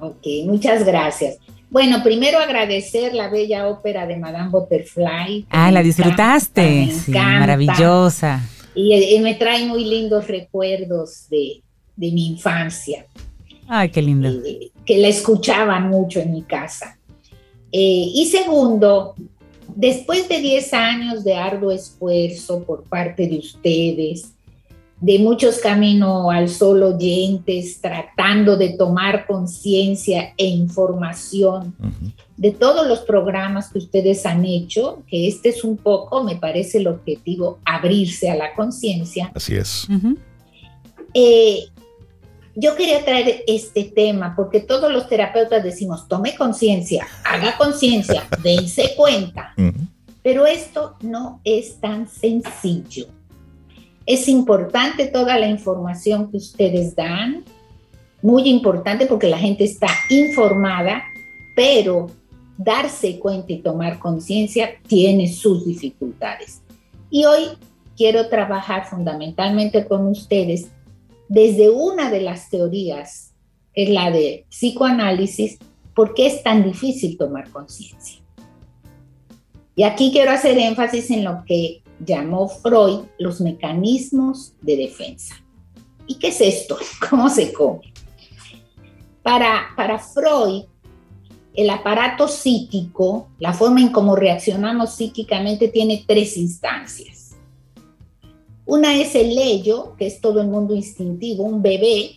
Ok, muchas gracias. Bueno, primero agradecer la bella ópera de Madame Butterfly. Ah, la disfrutaste. sí, maravillosa. Y, me trae muy lindos recuerdos de, de mi infancia. Ay, qué lindo. Eh, que la escuchaban mucho en mi casa. Eh, y segundo, después de 10 años de arduo esfuerzo por parte de ustedes, de muchos caminos al sol oyentes, tratando de tomar conciencia e información de todos los programas que ustedes han hecho, que este es un poco, me parece el objetivo, abrirse a la conciencia. Así es yo quería traer este tema porque todos los terapeutas decimos, tome conciencia, haga conciencia, dense cuenta. Pero esto no es tan sencillo. Es importante toda la información que ustedes dan, muy importante porque la gente está informada, pero darse cuenta y tomar conciencia tiene sus dificultades. Y hoy quiero trabajar fundamentalmente con ustedes desde una de las teorías, es la de psicoanálisis, ¿por qué es tan difícil tomar conciencia? Y aquí quiero hacer énfasis en lo que llamó Freud los mecanismos de defensa. ¿Y qué es esto? ¿Cómo se come? Para, para Freud, el aparato psíquico, la forma en cómo reaccionamos psíquicamente, tiene tres instancias. Una es el ello, que es todo el mundo instintivo, un bebé,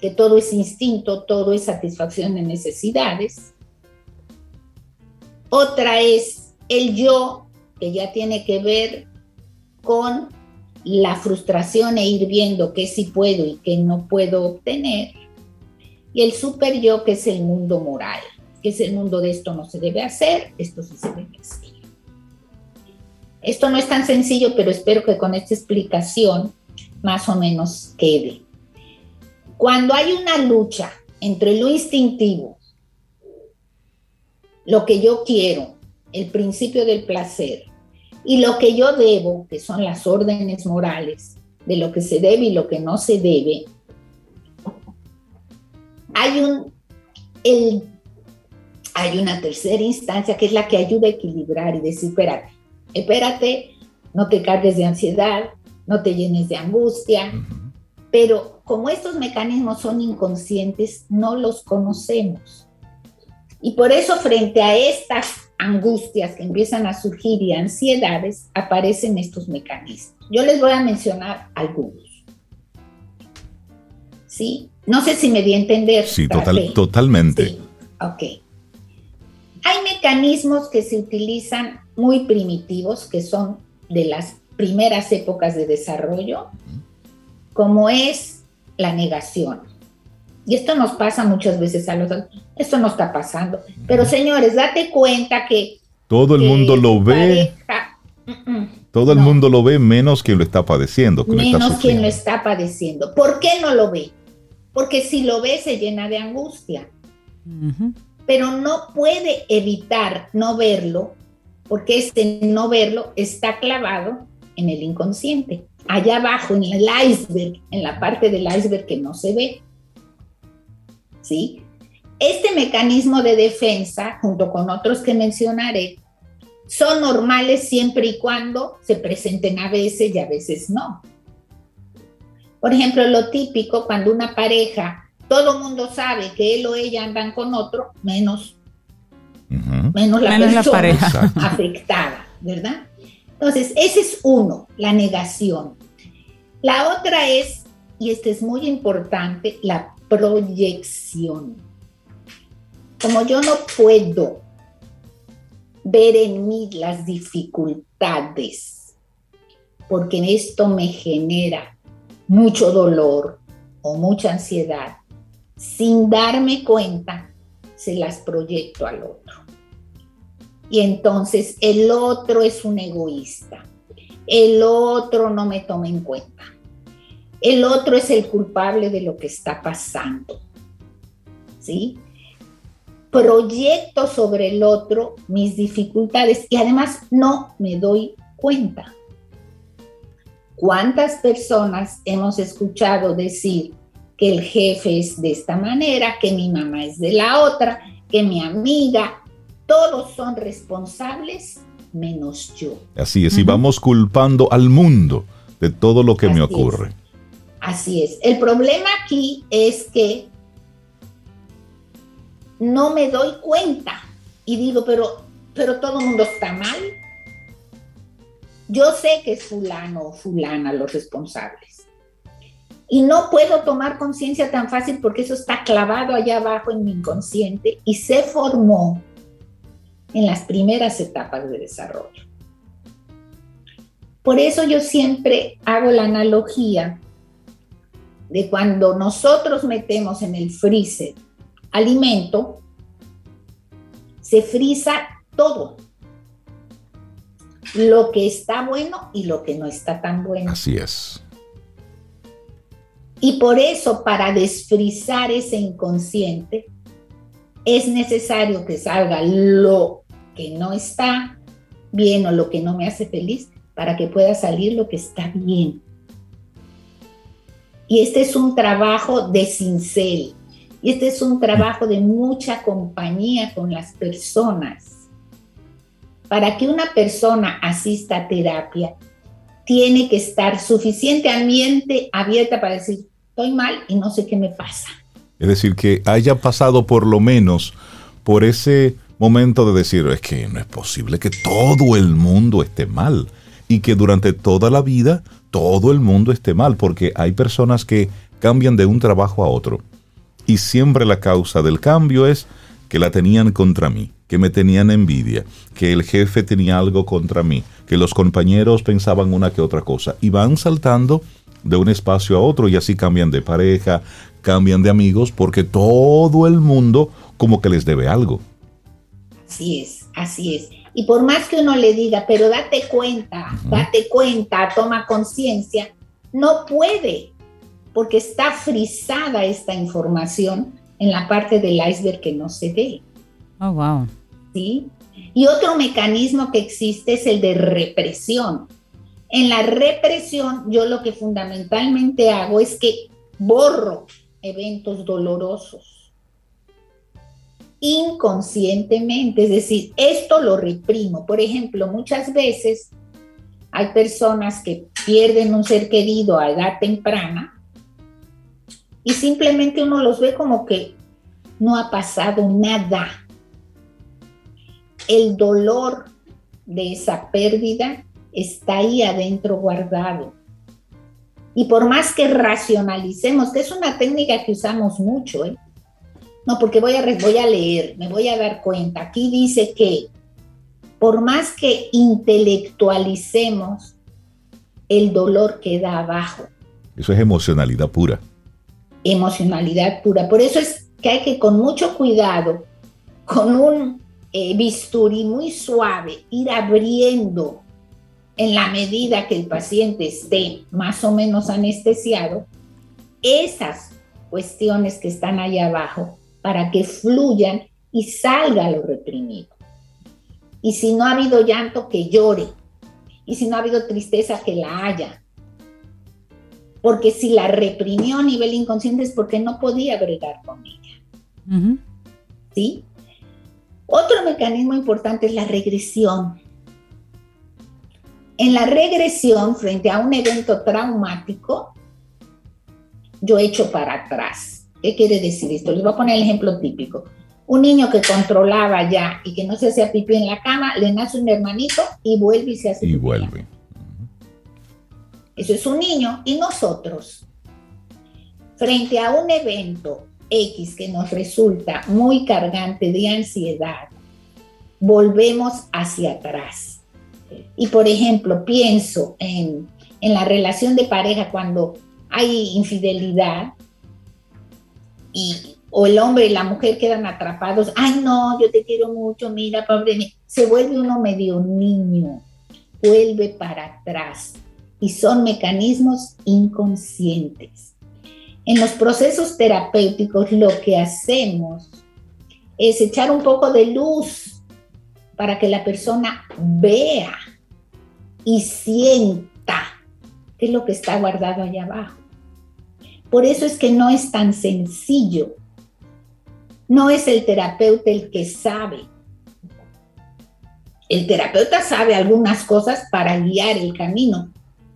que todo es instinto, todo es satisfacción de necesidades. Otra es el yo, que ya tiene que ver con la frustración e ir viendo qué sí puedo y qué no puedo obtener. Y el super yo, que es el mundo moral, que es el mundo de esto no se debe hacer, esto sí se debe hacer. Esto no es tan sencillo, pero espero que con esta explicación más o menos quede. Cuando hay una lucha entre lo instintivo, lo que yo quiero, el principio del placer, y lo que yo debo, que son las órdenes morales de lo que se debe y lo que no se debe, hay un hay una tercera instancia que es la que ayuda a equilibrar y decir, espérate, espérate, no te cargues de ansiedad, no te llenes de angustia, pero como estos mecanismos son inconscientes, no los conocemos. Y por eso frente a estas angustias que empiezan a surgir y ansiedades, aparecen estos mecanismos. Yo les voy a mencionar algunos. ¿Sí? No sé si me di a entender. Sí, totalmente. Sí. Ok. Hay mecanismos que se utilizan muy primitivos, que son de las primeras épocas de desarrollo, como es la negación. Y esto nos pasa muchas veces a los esto no está pasando. Pero señores, date cuenta que todo el mundo lo ve. todo el mundo lo ve menos quien lo está padeciendo. menos quien lo está padeciendo. ¿Por qué no lo ve? Porque si lo ve se llena de angustia. Pero no puede evitar no verlo, porque este no verlo está clavado en el inconsciente, allá abajo en el iceberg, en la parte del iceberg que no se ve. ¿Sí? Este mecanismo de defensa, junto con otros que mencionaré, son normales siempre y cuando se presenten a veces y a veces no. Por ejemplo, lo típico cuando una pareja, todo el mundo sabe que él o ella andan con otro, menos, menos la persona pareja. afectada, ¿verdad? Entonces, ese es uno, la negación. La otra es, y este es muy importante, la proyección. Como yo no puedo ver en mí las dificultades, porque esto me genera mucho dolor o mucha ansiedad, sin darme cuenta, se las proyecto al otro. Y entonces el otro es un egoísta, el otro no me toma en cuenta, el otro es el culpable de lo que está pasando. ¿Sí? Proyecto sobre el otro mis dificultades y además no me doy cuenta. ¿Cuántas personas hemos escuchado decir que el jefe es de esta manera, que mi mamá es de la otra, que mi amiga? Todos son responsables menos yo. Así es, y vamos culpando al mundo de todo lo que me ocurre. Así es. El problema aquí es que no me doy cuenta y digo, pero, pero todo el mundo está mal. Yo sé que es fulano o fulana los responsables. Y no puedo tomar conciencia tan fácil porque eso está clavado allá abajo en mi inconsciente y se formó en las primeras etapas de desarrollo. Por eso yo siempre hago la analogía de cuando nosotros metemos en el freezer alimento, se frisa todo lo que está bueno y lo que no está tan bueno. Así es. Y por eso, para desfrizar ese inconsciente, es necesario que salga lo que no está bien o lo que no me hace feliz para que pueda salir lo que está bien. Y este es un trabajo de cincel. Y este es un trabajo de mucha compañía con las personas para que una persona asista a terapia, tiene que estar suficientemente abierta para decir, estoy mal y no sé qué me pasa. Es decir, que haya pasado por lo menos por ese momento de decir, es que no es posible que todo el mundo esté mal y que durante toda la vida todo el mundo esté mal, porque hay personas que cambian de un trabajo a otro y siempre la causa del cambio es que la tenían contra mí, que me tenían envidia, que el jefe tenía algo contra mí, que los compañeros pensaban una que otra cosa, y van saltando de un espacio a otro y así cambian de pareja, cambian de amigos, porque todo el mundo como que les debe algo. Así es, así es. Y por más que uno le diga, pero date cuenta, date cuenta, toma conciencia, no puede, porque está frisada esta información en la parte del iceberg que no se ve. Oh, wow. ¿Sí? Y otro mecanismo que existe es el de represión. En la represión, yo lo que fundamentalmente hago es que borro eventos dolorosos inconscientemente, es decir, esto lo reprimo. Por ejemplo, muchas veces hay personas que pierden un ser querido a edad temprana y simplemente uno los ve como que no ha pasado nada. El dolor de esa pérdida está ahí adentro guardado. Y por más que racionalicemos, que es una técnica que usamos mucho, ¿eh? No, porque voy a, voy a leer, me voy a dar cuenta. Aquí dice que por más que intelectualicemos, el dolor queda abajo. Eso es emocionalidad pura. emocionalidad pura. Por eso es que hay que con mucho cuidado, con un eh, bisturí muy suave, ir abriendo en la medida que el paciente esté más o menos anestesiado, esas cuestiones que están ahí abajo para que fluyan y salga lo reprimido. Y si no ha habido llanto, que llore. Y si no ha habido tristeza, que la haya. Porque si la reprimió a nivel inconsciente es porque no podía bregar con ella. ¿Sí? Otro mecanismo importante es la regresión. En la regresión, frente a un evento traumático, yo echo para atrás. ¿Qué quiere decir esto? Les voy a poner el ejemplo típico. Un niño que controlaba ya y que no se hacía pipí en la cama, le nace un hermanito y vuelve y se hace Y vuelve. Eso es un niño. Y nosotros, frente a un evento X que nos resulta muy cargante de ansiedad, volvemos hacia atrás. Y por ejemplo, pienso en, la relación de pareja cuando hay infidelidad o el hombre y la mujer quedan atrapados, ay no, yo te quiero mucho, mira, pobre, se vuelve uno medio niño, vuelve para atrás y son mecanismos inconscientes. En los procesos terapéuticos lo que hacemos es echar un poco de luz para que la persona vea y sienta qué es lo que está guardado allá abajo. Por eso es que no es tan sencillo. No es el terapeuta el que sabe. El terapeuta sabe algunas cosas para guiar el camino,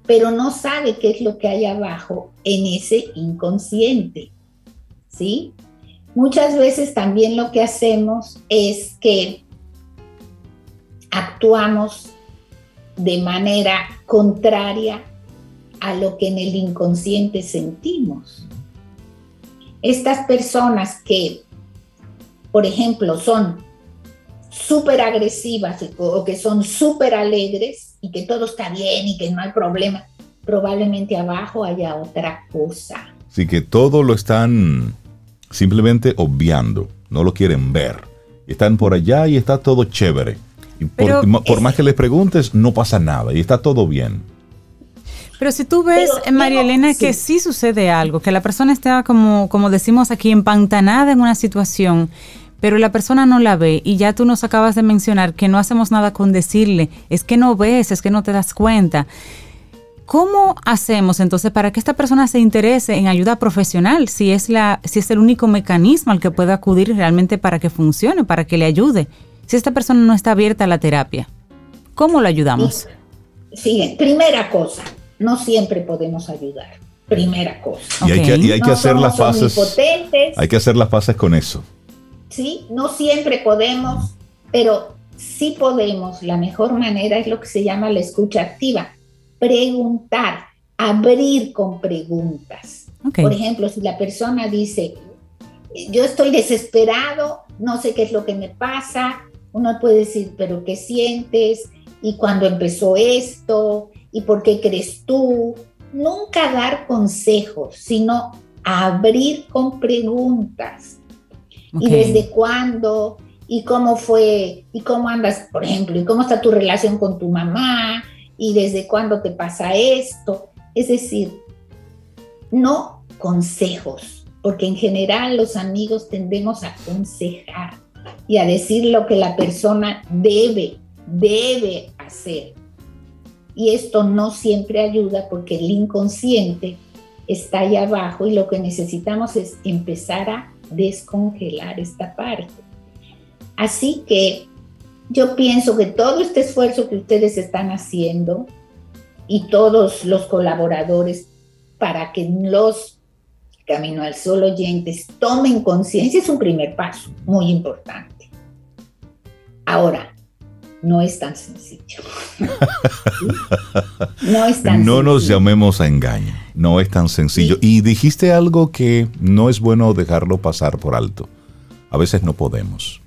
pero no sabe qué es lo que hay abajo en ese inconsciente. ¿Sí? Muchas veces también lo que hacemos es que actuamos de manera contraria a lo que en el inconsciente sentimos. Estas personas que, por ejemplo, son súper agresivas o que son súper alegres y que todo está bien y que no hay problema, probablemente abajo haya otra cosa. Sí, que todo lo están simplemente obviando, no lo quieren ver. Están por allá y está todo chévere. Y por, más que les preguntes, no pasa nada y está todo bien. Pero si tú ves, en eh, María Elena, que sí sucede algo, que la persona está como, como decimos aquí, empantanada en una situación pero la persona no la ve y ya tú nos acabas de mencionar que no hacemos nada con decirle, es que no ves, es que no te das cuenta. ¿Cómo hacemos entonces para que esta persona se interese en ayuda profesional si es la si es el único mecanismo al que puede acudir realmente para que funcione, para que le ayude? Si esta persona no está abierta a la terapia, ¿cómo lo ayudamos? Sí, primera cosa, no siempre podemos ayudar. Primera cosa. Y hay que, hay que hacer las fases. Hay que hacer las fases con eso. ¿sí? No siempre podemos, pero sí podemos. La mejor manera es lo que se llama la escucha activa. Preguntar, abrir con preguntas. Por ejemplo, si la persona dice, yo estoy desesperado, no sé qué es lo que me pasa, uno puede decir, pero ¿qué sientes? ¿Y cuándo empezó esto? ¿Y por qué crees tú? Nunca dar consejos, sino abrir con preguntas y desde cuándo y cómo fue y cómo andas, por ejemplo, y cómo está tu relación con tu mamá y desde cuándo te pasa esto. Es decir, no consejos, porque en general los amigos tendemos a aconsejar y a decir lo que la persona debe, debe hacer. Y esto no siempre ayuda porque el inconsciente está ahí abajo y lo que necesitamos es empezar a descongelar esta parte. Así que yo pienso que todo este esfuerzo que ustedes están haciendo y todos los colaboradores para que los Camino al Sol oyentes tomen conciencia es un primer paso muy importante. Ahora, no es tan sencillo. No es tan No nos llamemos a engaño, no es tan sencillo. Y dijiste algo que no es bueno dejarlo pasar por alto. A veces no podemos.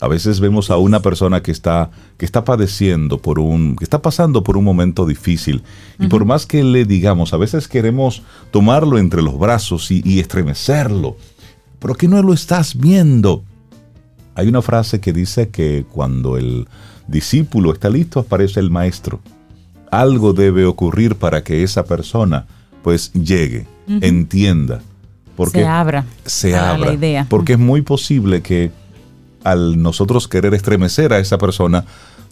A veces vemos a una persona que está, que está padeciendo por un, que está pasando por un momento difícil. Y por más que le digamos, a veces queremos tomarlo entre los brazos y, y estremecerlo. Pero que no lo estás viendo. Hay una frase que dice que cuando el discípulo está listo, aparece el maestro. Algo debe ocurrir para que esa persona pues llegue, entienda. Porque se abra. Se abra. La idea. Porque es muy posible que al nosotros querer estremecer a esa persona,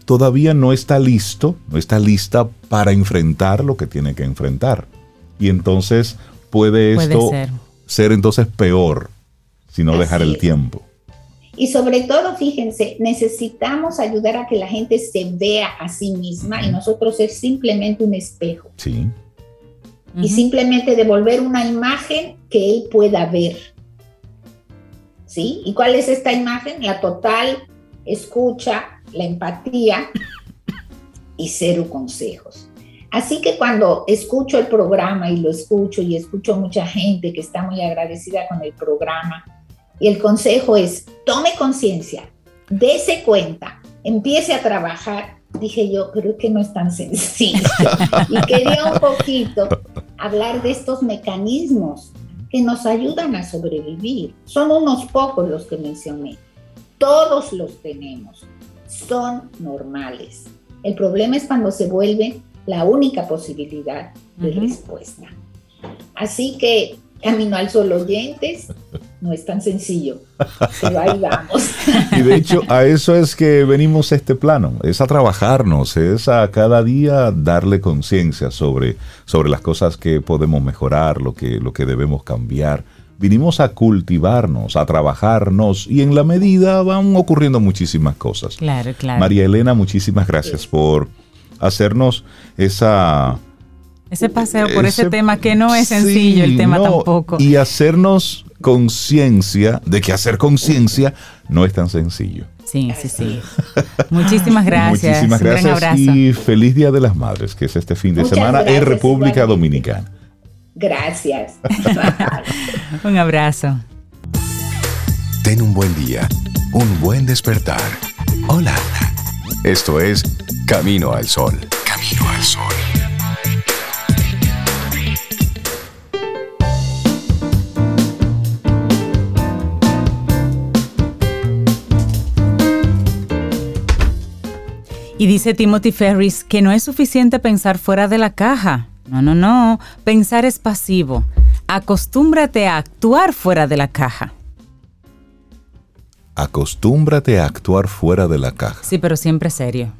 todavía no está listo, no está lista para enfrentar lo que tiene que enfrentar. Y entonces puede, esto ser. entonces peor si no dejar el tiempo. Y sobre todo, fíjense, necesitamos ayudar a que la gente se vea a sí misma y nosotros es simplemente un espejo. Sí. Y simplemente devolver una imagen que él pueda ver. ¿Sí? ¿Y cuál es esta imagen? La total escucha, la empatía y cero consejos. Así que cuando escucho el programa y lo escucho y escucho mucha gente que está muy agradecida con el programa, y el consejo es, tome conciencia, dése cuenta, empiece a trabajar. Dije yo, creo que no es tan sencillo. y quería un poquito hablar de estos mecanismos que nos ayudan a sobrevivir. Son unos pocos los que mencioné. Todos los tenemos. Son normales. El problema es cuando se vuelve la única posibilidad de respuesta. Así que Camino al Sol oyentes, no es tan sencillo, pero ahí vamos. Y de hecho, a eso es que venimos a este plano, es a trabajarnos, es a cada día darle conciencia sobre, sobre las cosas que podemos mejorar, lo que, lo que debemos cambiar. Vinimos a cultivarnos, a trabajarnos y en la medida van ocurriendo muchísimas cosas. Claro, claro. María Elena, muchísimas gracias por hacernos esa ese paseo por ese, tema que no es sencillo el tema tampoco. Y hacernos conciencia de que hacer conciencia no es tan sencillo. Sí, sí, sí. Muchísimas gracias. Muchísimas gracias y feliz Día de las Madres, que es este fin de semana en República Dominicana. Gracias. un abrazo. Ten un buen día, un buen despertar. Hola. Esto es Camino al Sol. Camino al Sol. Y dice Timothy Ferris que no es suficiente pensar fuera de la caja. No, no, no. Pensar es pasivo. Acostúmbrate a actuar fuera de la caja. Acostúmbrate a actuar fuera de la caja. Sí, pero siempre serio.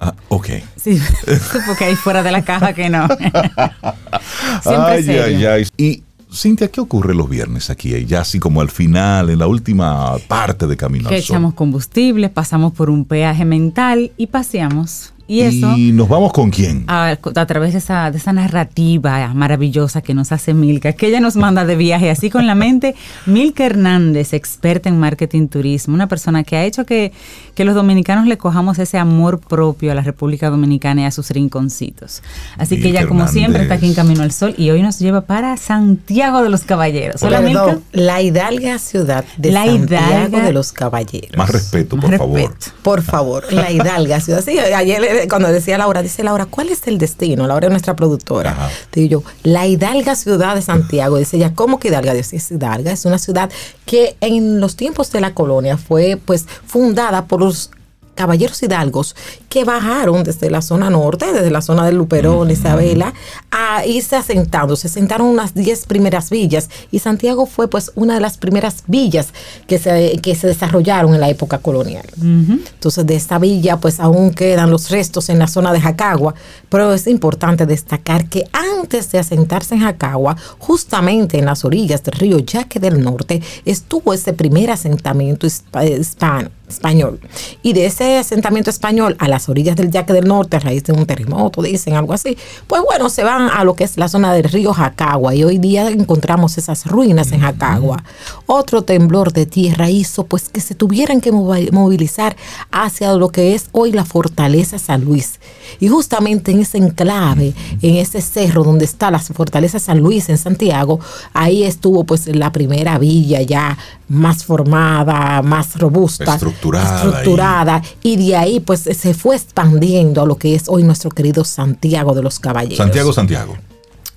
Ah, ok. Sí, porque hay fuera de la caja que no. siempre ay, serio. Ay, ay. Y Cintia, ¿qué ocurre los viernes aquí? Ya así como al final, en la última parte de Camino que al Sol. echamos combustible, pasamos por un peaje mental y paseamos. Y, eso, ¿Y nos vamos con quién? A, través de esa, de esa narrativa maravillosa que nos hace Milka, que ella nos manda de viaje así con la mente. Milka Hernández, experta en marketing turismo, una persona que ha hecho que, que los dominicanos le cojamos ese amor propio a la República Dominicana y a sus rinconcitos. Así que ella, como siempre, está aquí en Camino al Sol y hoy nos lleva para Santiago de los Caballeros. Hola, Milka. La hidalga ciudad de la Santiago de los Caballeros. Más respeto, por favor. Por favor, la hidalga ciudad. Sí, ayer cuando decía Laura, dice Laura, ¿cuál es el destino? Laura es nuestra productora. Digo yo, la hidalga ciudad de Santiago. Dice ella, ¿cómo que hidalga? Dice, es hidalga, es una ciudad que en los tiempos de la colonia fue pues fundada por los caballeros hidalgos que bajaron desde la zona norte, desde la zona de Luperón, Isabela, a irse asentando. Se asentaron unas 10 primeras villas y Santiago fue pues una de las primeras villas que se, que se desarrollaron en la época colonial. Entonces de esta villa pues aún quedan los restos en la zona de Jacagua, pero es importante destacar que antes de asentarse en Jacagua, justamente en las orillas del río Yaque del Norte, estuvo ese primer asentamiento hispano español. Y de ese asentamiento español a las orillas del Yaque del Norte, a raíz de un terremoto, dicen algo así, pues bueno, se van a lo que es la zona del río Jacagua y hoy día encontramos esas ruinas en Jacagua. Otro temblor de tierra hizo pues que se tuvieran que movilizar hacia lo que es hoy la fortaleza San Luis. Y justamente en ese enclave, en ese cerro donde está la fortaleza San Luis en Santiago, ahí estuvo pues la primera villa ya más formada, más robusta, Estructurada estructurada, y de ahí pues se fue expandiendo a lo que es hoy nuestro querido Santiago de los Caballeros. Santiago, Santiago.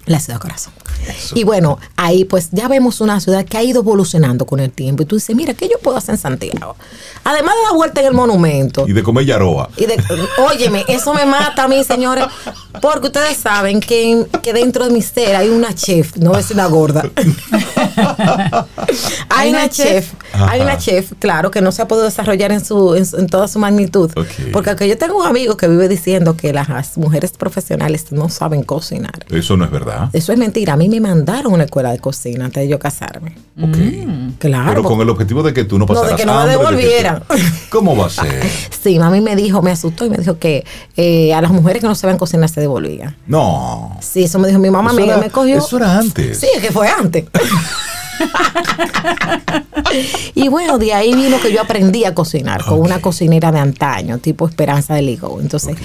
La ciudad corazón. Y bueno, ahí pues ya vemos una ciudad que ha ido evolucionando con el tiempo. Y tú dices, mira, ¿qué yo puedo hacer en Santiago? Además de la vuelta en el monumento. Y de comer yaroa. Y de, óyeme, eso me mata a mí, señores, porque ustedes saben que, que dentro de mi ser hay una chef, no es una gorda. hay una chef, hay una chef, claro, que no se ha podido desarrollar en su en, en toda su magnitud. Porque aunque yo tengo un amigo que vive diciendo que las mujeres profesionales no saben cocinar. Eso no es verdad. Eso es mentira. A mí me mandaron a una escuela de cocina antes de yo casarme. Ok. Claro. Pero con el objetivo de que tú no No, de pasaras que no me de devolvieran. ¿Cómo va a ser? Sí, mami me dijo, me asustó y me dijo que eh, a las mujeres que no saben cocinar se devolvían. No. Sí, eso me dijo mi mamá, amiga, era- me cogió. Eso era antes. Sí, es que fue antes. y bueno, de ahí vino que yo aprendí a cocinar con una cocinera de antaño, tipo Esperanza de Ligo. Entonces,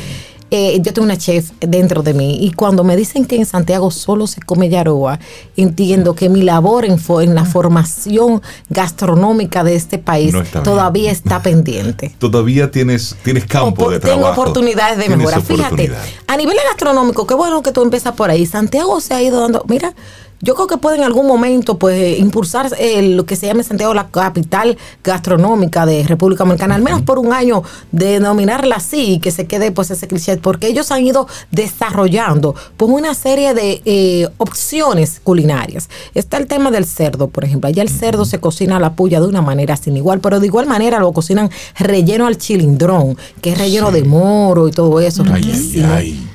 eh, yo tengo una chef dentro de mí y cuando me dicen que en Santiago solo se come yaroa, entiendo que mi labor en, fo- en la formación gastronómica de este país No está bien. todavía está pendiente. Todavía tienes, tienes campo Opor- de tengo trabajo. oportunidades de mejora. Fíjate, a nivel gastronómico, qué bueno que tú empiezas por ahí. Santiago se ha ido dando, mira, yo creo que puede en algún momento pues eh, impulsar eh, lo que se llama Santiago la capital gastronómica de República Dominicana, al menos por un año denominarla así y que se quede pues ese cliché, porque ellos han ido desarrollando pues una serie de eh, opciones culinarias. Está el tema del cerdo, por ejemplo. Allá el cerdo se cocina a la puya de una manera sin igual, pero de igual manera lo cocinan relleno al chilindrón, que es relleno de moro y todo eso. Ay, ay, ay.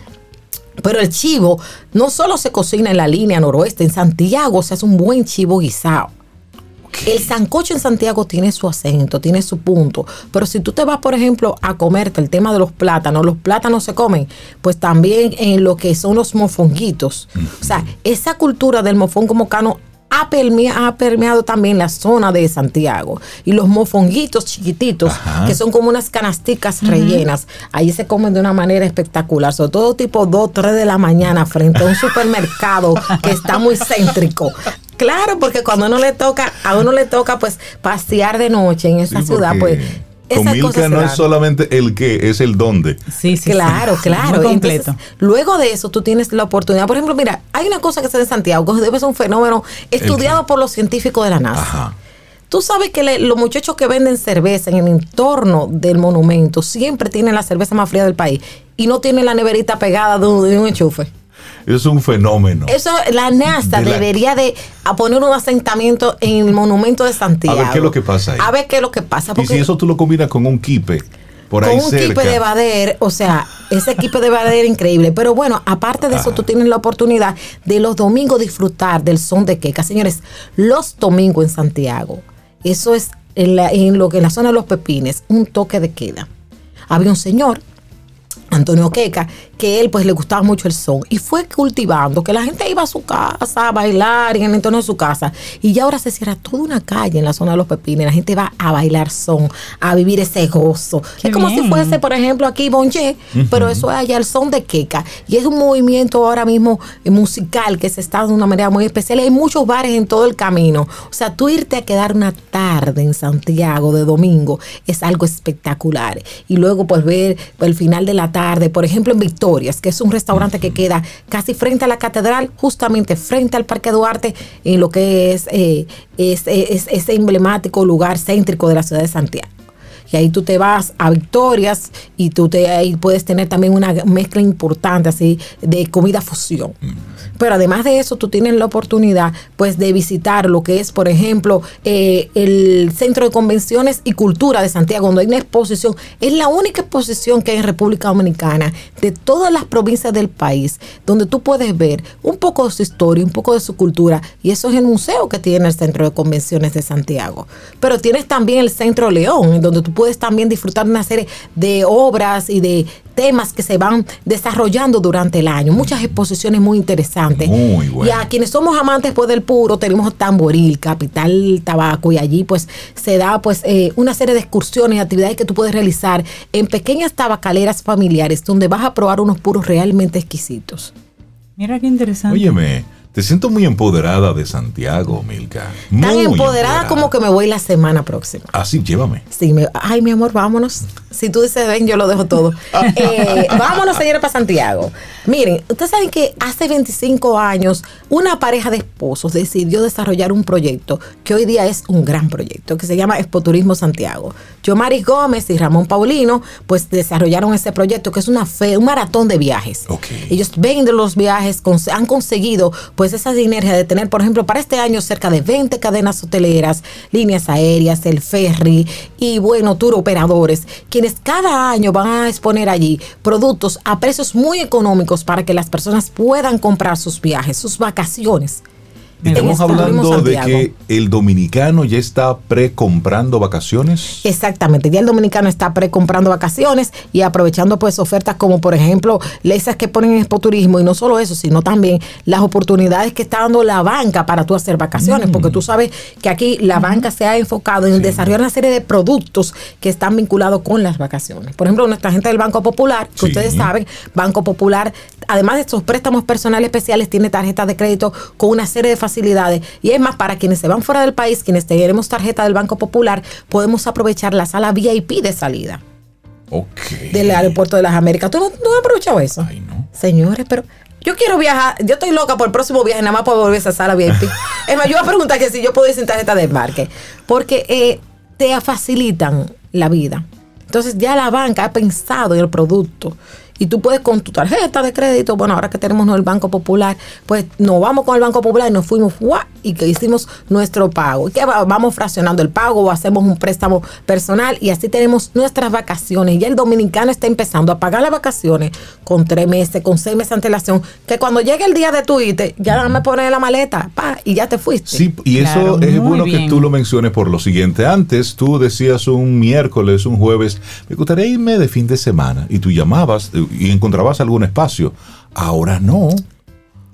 Pero el chivo no solo se cocina en la línea noroeste, en Santiago se hace un buen chivo guisado. El sancocho en Santiago tiene su acento, tiene su punto. Pero si tú te vas, por ejemplo, a comerte el tema de los plátanos, los plátanos se comen, pues también en lo que son los mofonguitos. O sea, esa cultura del mofongo mocano ha, permea- ha permeado también la zona de Santiago. Y los mofonguitos chiquititos, Ajá. que son como unas canasticas rellenas, ahí se comen de una manera espectacular. Sobre todo tipo 2, 3 de la mañana frente a un supermercado que está muy céntrico. Claro, porque cuando a uno le toca, a uno le toca pues pasear de noche en esa Sí, ciudad, porque pues Con Milka no es solamente el qué, es el dónde. Sí, sí. Claro, sí. claro. Muy Entonces, completo. luego de eso, tú tienes la oportunidad. Por ejemplo, mira, hay una cosa que se da en Santiago, que debe ser un fenómeno estudiado por los científicos de la NASA. Ajá. Tú sabes que le- los muchachos que venden cerveza en el entorno del monumento siempre tienen la cerveza más fría del país y no tienen la neverita pegada de un, de un enchufe. Es un fenómeno. Eso, la NASA De la- debería de poner un asentamiento en el monumento de Santiago. A ver qué es lo que pasa ahí. A ver qué es lo que pasa. y Porque si eso tú lo combinas con un kipe por con ahí un cerca. equipo de Bader, o sea, ese equipo de Bader increíble. Pero bueno, aparte de eso, tú tienes la oportunidad de los domingos disfrutar del son de queca. Señores, los domingos en Santiago, eso es en, la- en lo que en la zona de los pepines, un toque de queda. Había un señor Antonio Queca, que él pues le gustaba mucho el son y fue cultivando que la gente iba a su casa a bailar en el entorno de su casa y ya ahora se cierra toda una calle en la zona de los pepines, la gente va a bailar son, a vivir ese gozo. Qué es como si fuese, por ejemplo, aquí Bonje, pero eso es allá el son de Queca y es un movimiento ahora mismo eh, musical que se está dando de una manera muy especial. Hay muchos bares en todo el camino. O sea, tú irte a quedar una tarde en Santiago de domingo es algo espectacular. Y luego pues ver el final de la tarde, por ejemplo en Que es un restaurante que queda casi frente a la catedral, justamente frente al Parque Duarte, en lo que es, eh, es, es- ese emblemático lugar céntrico de la ciudad de Santiago. Y ahí tú te vas a Victorias y tú te ahí puedes tener también una mezcla importante así de comida fusión. Pero además de eso, tú tienes la oportunidad pues de visitar lo que es, por ejemplo, eh, el Centro de Convenciones y Cultura de Santiago, donde hay una exposición. Es la única exposición que hay en República Dominicana de todas las provincias del país, donde tú puedes ver un poco de su historia, un poco de su cultura. Y eso es el museo que tiene el Centro de Convenciones de Santiago. Pero tienes también el Centro León, donde tú puedes también disfrutar una serie de obras y de temas que se van desarrollando durante el año. Muchas exposiciones muy interesantes. Muy bueno. Y a quienes somos amantes pues del puro, tenemos Tamboril, Capital Tabaco, y allí pues se da pues eh, una serie de excursiones y actividades que tú puedes realizar en pequeñas tabacaleras familiares donde vas a probar unos puros realmente exquisitos. Mira qué interesante. Óyeme, Te siento muy empoderada de Santiago, Milka. Tan empoderada, como que me voy la semana próxima. Así, ah, llévame. Sí, me, ay, mi amor, vámonos. Si tú dices ven, yo lo dejo todo. Eh, vámonos, señores, para Santiago. Miren, ustedes saben que hace 25 años una pareja de esposos decidió desarrollar un proyecto que hoy día es un gran proyecto, que se llama Expoturismo Santiago. Yo, Maris Gómez y Ramón Paulino, pues desarrollaron ese proyecto que es una fe, un maratón de viajes. Ellos venden los viajes, han conseguido pues esa sinergia de tener, por ejemplo, para este año cerca de 20 cadenas hoteleras, líneas aéreas, el ferry y bueno, tour operadores, quienes cada año van a exponer allí productos a precios muy económicos para que las personas puedan comprar sus viajes, sus vacaciones. Estamos hablando de que el dominicano ya está pre-comprando vacaciones. Exactamente, ya el dominicano está pre-comprando vacaciones y aprovechando pues ofertas como por ejemplo esas que ponen en Turismo y no solo eso, sino también las oportunidades que está dando la banca para tú hacer vacaciones, porque tú sabes que aquí la banca se ha enfocado en desarrollar una serie de productos que están vinculados con las vacaciones. Por ejemplo, nuestra gente del Banco Popular, que ustedes saben, Banco Popular, además de estos préstamos personales especiales, tiene tarjetas de crédito con una serie de facilidades. Y es más, para quienes se van fuera del país, quienes tenemos tarjeta del Banco Popular, podemos aprovechar la sala VIP de salida. Del aeropuerto de las Américas. ¿Tú no, has aprovechado eso? Ay, no. Señores, pero yo quiero viajar, yo estoy loca por el próximo viaje, nada más para volver a esa sala VIP. es más, yo voy a preguntar que si yo puedo ir sin tarjeta de embarque. Porque eh, te facilitan la vida. Entonces ya la banca ha pensado en el producto y tú puedes con tu tarjeta de crédito, bueno, ahora que tenemos el Banco Popular, pues nos vamos con el Banco Popular y nos fuimos y que hicimos nuestro pago. Y que vamos fraccionando el pago o hacemos un préstamo personal y así tenemos nuestras vacaciones. Y el dominicano está empezando a pagar las vacaciones con tres meses, con seis meses de antelación, que cuando llegue el día de tu ite, ya me pones la maleta, pa, y ya te fuiste. Sí, y eso es bueno que tú lo menciones por lo siguiente. Antes tú decías un miércoles, un jueves, me gustaría irme de fin de semana y tú llamabas y encontrabas algún espacio. Ahora no.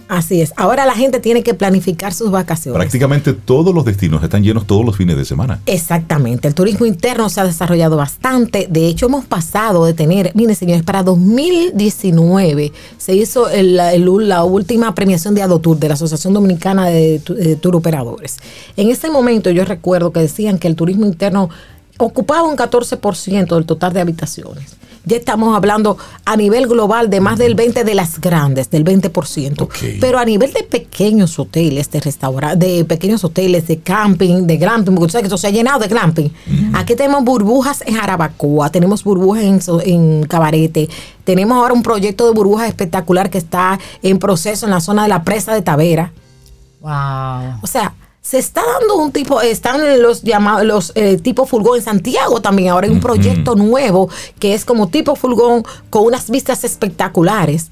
Así es. Ahora la gente tiene que planificar sus vacaciones. Prácticamente todos los destinos están llenos todos los fines de semana. Exactamente. El turismo interno se ha desarrollado bastante. De hecho, hemos pasado de tener, miren señores, para 2019 se hizo la última premiación de Adotur, de la Asociación Dominicana de, de Tour Operadores. En ese momento yo recuerdo que decían que el turismo interno ocupaba un 14% del total de habitaciones ya estamos hablando a nivel global de más del 20 de las grandes, del 20%. Pero a nivel de pequeños hoteles, de restaurantes, de pequeños hoteles, de camping, de glamping, porque que esto se ha llenado de glamping. Aquí tenemos burbujas en Jarabacoa, tenemos burbujas en, en Cabarete, tenemos ahora un proyecto de burbujas espectacular que está en proceso en la zona de la presa de Tavera. Wow. O sea, se está dando un tipo, están los llamados, los eh, tipo furgón en Santiago también. Ahora hay un proyecto nuevo que es como tipo furgón con unas vistas espectaculares.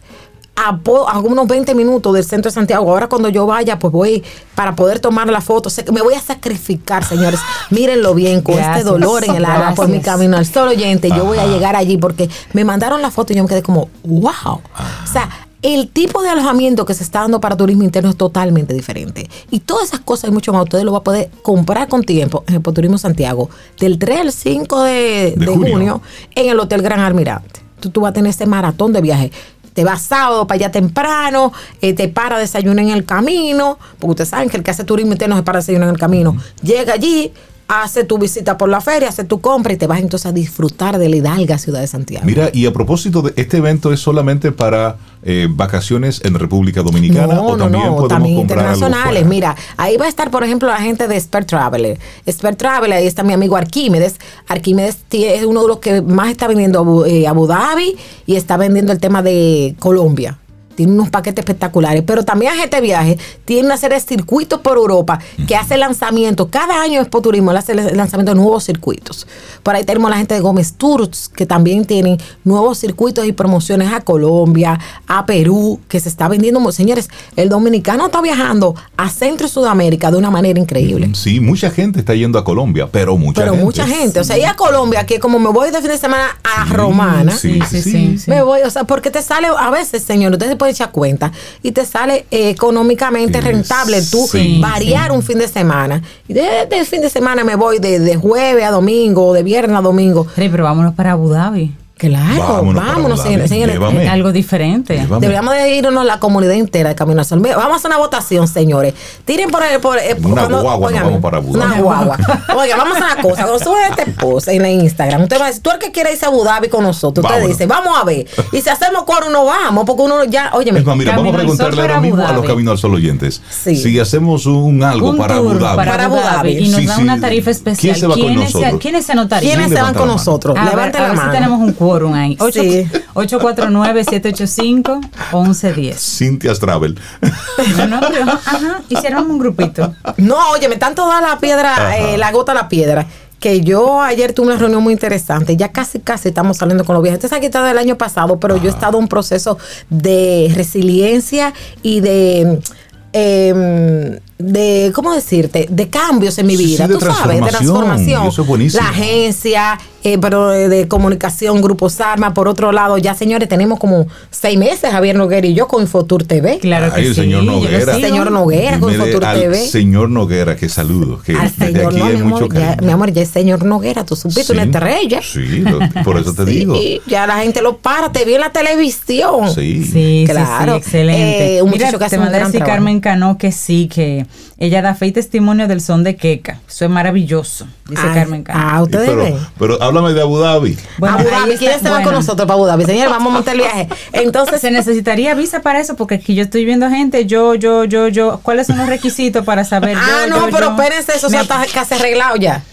A, algunos 20 minutos del centro de Santiago. Ahora cuando yo vaya, pues voy para poder tomar la foto. me voy a sacrificar, señores. Mírenlo bien, con este dolor en el alma por mi camino al solo oyente. Yo voy a llegar allí porque me mandaron la foto y yo me quedé como, wow. O sea, el tipo de alojamiento que se está dando para turismo interno es totalmente diferente. Y todas esas cosas y mucho más, usted lo va a poder comprar con tiempo en el Turismo Santiago del 3 al 5 de, junio. en el Hotel Gran Almirante. Tú, tú vas a tener ese maratón de viaje te vas sábado para allá temprano, eh, te para desayunar en el camino, porque ustedes saben que el que hace turismo interno se para desayunar en el camino. Llega allí, hace tu visita por la feria, hace tu compra y te vas entonces a disfrutar de la hidalga ciudad de Santiago. Mira, y a propósito de este evento es solamente para eh, vacaciones en República Dominicana no, o también no, también internacionales. Mira, ahí va a estar, por ejemplo, la gente de Expert Traveler. Expert Traveler, ahí está mi amigo Arquímedes. Arquímedes es uno de los que más está vendiendo eh, Abu Dhabi y está vendiendo el tema de Colombia tiene unos paquetes espectaculares, pero también Agente Viaje tiene una serie de circuitos por Europa que hace lanzamientos. Cada año Expo Turismo hace el lanzamiento de nuevos circuitos. Por ahí tenemos la gente de Gómez Tours, que también tienen nuevos circuitos y promociones a Colombia, a Perú, que se está vendiendo. Señores, el dominicano está viajando a Centro y Sudamérica de una manera increíble. Sí, mucha gente está yendo a Colombia, pero mucha pero gente. mucha gente. O sea, y a Colombia, que como me voy de fin de semana a Romana, sí, sí, sí, me voy, o sea, porque te sale a veces, señor, ustedes pueden echar cuenta y te sale eh, económicamente rentable tú variar un fin de semana. Y desde el fin de semana me voy de, jueves a domingo, de viernes a domingo. pero vámonos para Abu Dhabi. Claro, vámonos, señores. algo diferente. Deberíamos de irnos a la comunidad entera de Camino al Sol. Vamos a hacer una votación, señores. Tiren por el. Por, eh, una guagua, vamos para Abu Una guagua. Oiga, vamos a una cosa. Cuando sube este post en Instagram, usted va a decir, tú el que quiere irse a Abu Dhabi con nosotros. Usted dice, vamos a ver. Y si hacemos coro, no vamos, porque uno ya. Oye, mira, vamos a preguntarle ahora mismo a los Camino al Sol oyentes. Si hacemos un algo para Abu Dhabi. Para Abu Dhabi. Y nos da una tarifa especial. ¿Quién se va con nosotros? ¿Quiénes se anotarían? ¿Quiénes se van con nosotros? Levanten la mano. tenemos un quórum ahí. 849-785-1110. Cintia Travel. No, no, pero, ajá, hicieron un grupito. No, oye, me tanto da la piedra, eh, la gota a la piedra que yo ayer tuve una reunión muy interesante, ya casi casi estamos saliendo con los viajes. Este es aquí está del año pasado, pero yo he estado en un proceso de resiliencia y de eh, de, ¿cómo decirte? De cambios en mi vida, tú sabes, de transformación. Eso es la agencia, eh, pero de, comunicación, Grupos Arma. Por otro lado, ya señores, tenemos como seis meses, Javier Noguera y yo con Infotur TV. Claro que el señor Noguera. El señor Noguera con Infotur TV. señor Noguera, que saludo. Que al señor, aquí no, mi, amor, ya, mi amor, ya es señor Noguera, tú supiste una estrella. Sí, por eso te digo. Ya la gente lo para, te vi en la televisión. Sí, sí, claro. excelente. Eh, un Mira, que te a decir Carmen Cano que sí, que ella da fe y testimonio del son de Queca. Eso es maravilloso, dice Carmen Cano. Ah, ustedes pero, ven. Pero háblame de Abu Dhabi. Bueno, Abu Dhabi, ¿quién está con nosotros para Abu Dhabi? Señor, vamos a montar el viaje. Entonces, se necesitaría visa para eso, porque aquí yo estoy viendo gente, yo, yo, yo, yo. ¿Cuáles son los requisitos para saber? ah, no, pero espérense, eso está casi arreglado ya.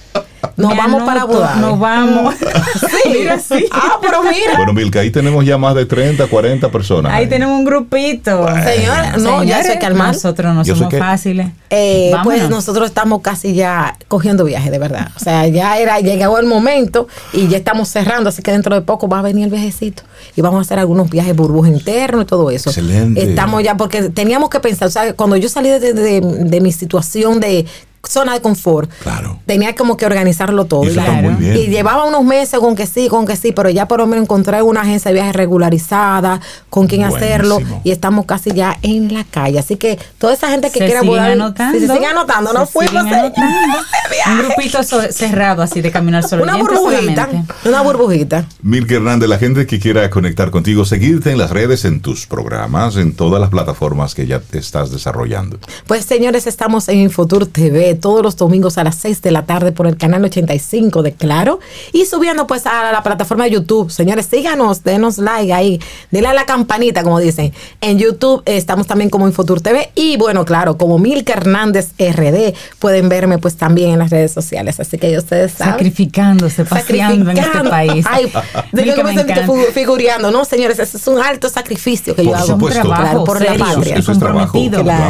Nos vamos para Abu Dhabi. Nos vamos. sí, mira, sí. Ah, pero mira. Bueno, Milka, ahí tenemos ya más de 30, 40 personas. Ahí, tenemos un grupito. Señor, no, ya sé que al Nosotros no somos fáciles. Eh, pues nosotros estamos casi ya cogiendo viaje, de verdad. O sea, ya era llegado el momento y ya estamos cerrando, así que dentro de poco va a venir el viajecito y vamos a hacer algunos viajes burbujas internos y todo eso. Excelente. Estamos ya, porque teníamos que pensar, o sea, cuando yo salí de mi situación de zona de confort. Claro. Tenía como que organizarlo todo. Y, y llevaba unos meses con que sí, con que sí, pero ya por lo menos encontré una agencia de viajes regularizada, con quien hacerlo, y estamos casi ya en la calle. Así que toda esa gente que quiera volver, anotando, se sigue anotando, no fuimos Un grupito cerrado así de caminar solo. Una burbujita, una burbujita. Milke Hernández, la gente que quiera conectar contigo, seguirte en las redes, en tus programas, en todas las plataformas que ya te estás desarrollando. Pues señores, estamos en Infotur TV todos los domingos a las 6 de la tarde por el canal 85 de Claro y subiendo pues a la plataforma de YouTube. Señores, síganos, denos like ahí, denle a la campanita como dicen. En YouTube estamos también como Infotur TV y bueno, claro, como Milka Hernández RD pueden verme pues también en las redes sociales. Así que ustedes saben. Sacrificándose, paseando en este país. Ay, de que me figureando, ¿no, señores? Ese es un alto sacrificio que yo hago. Supuesto, claro, por la patria. Eso, es trabajo.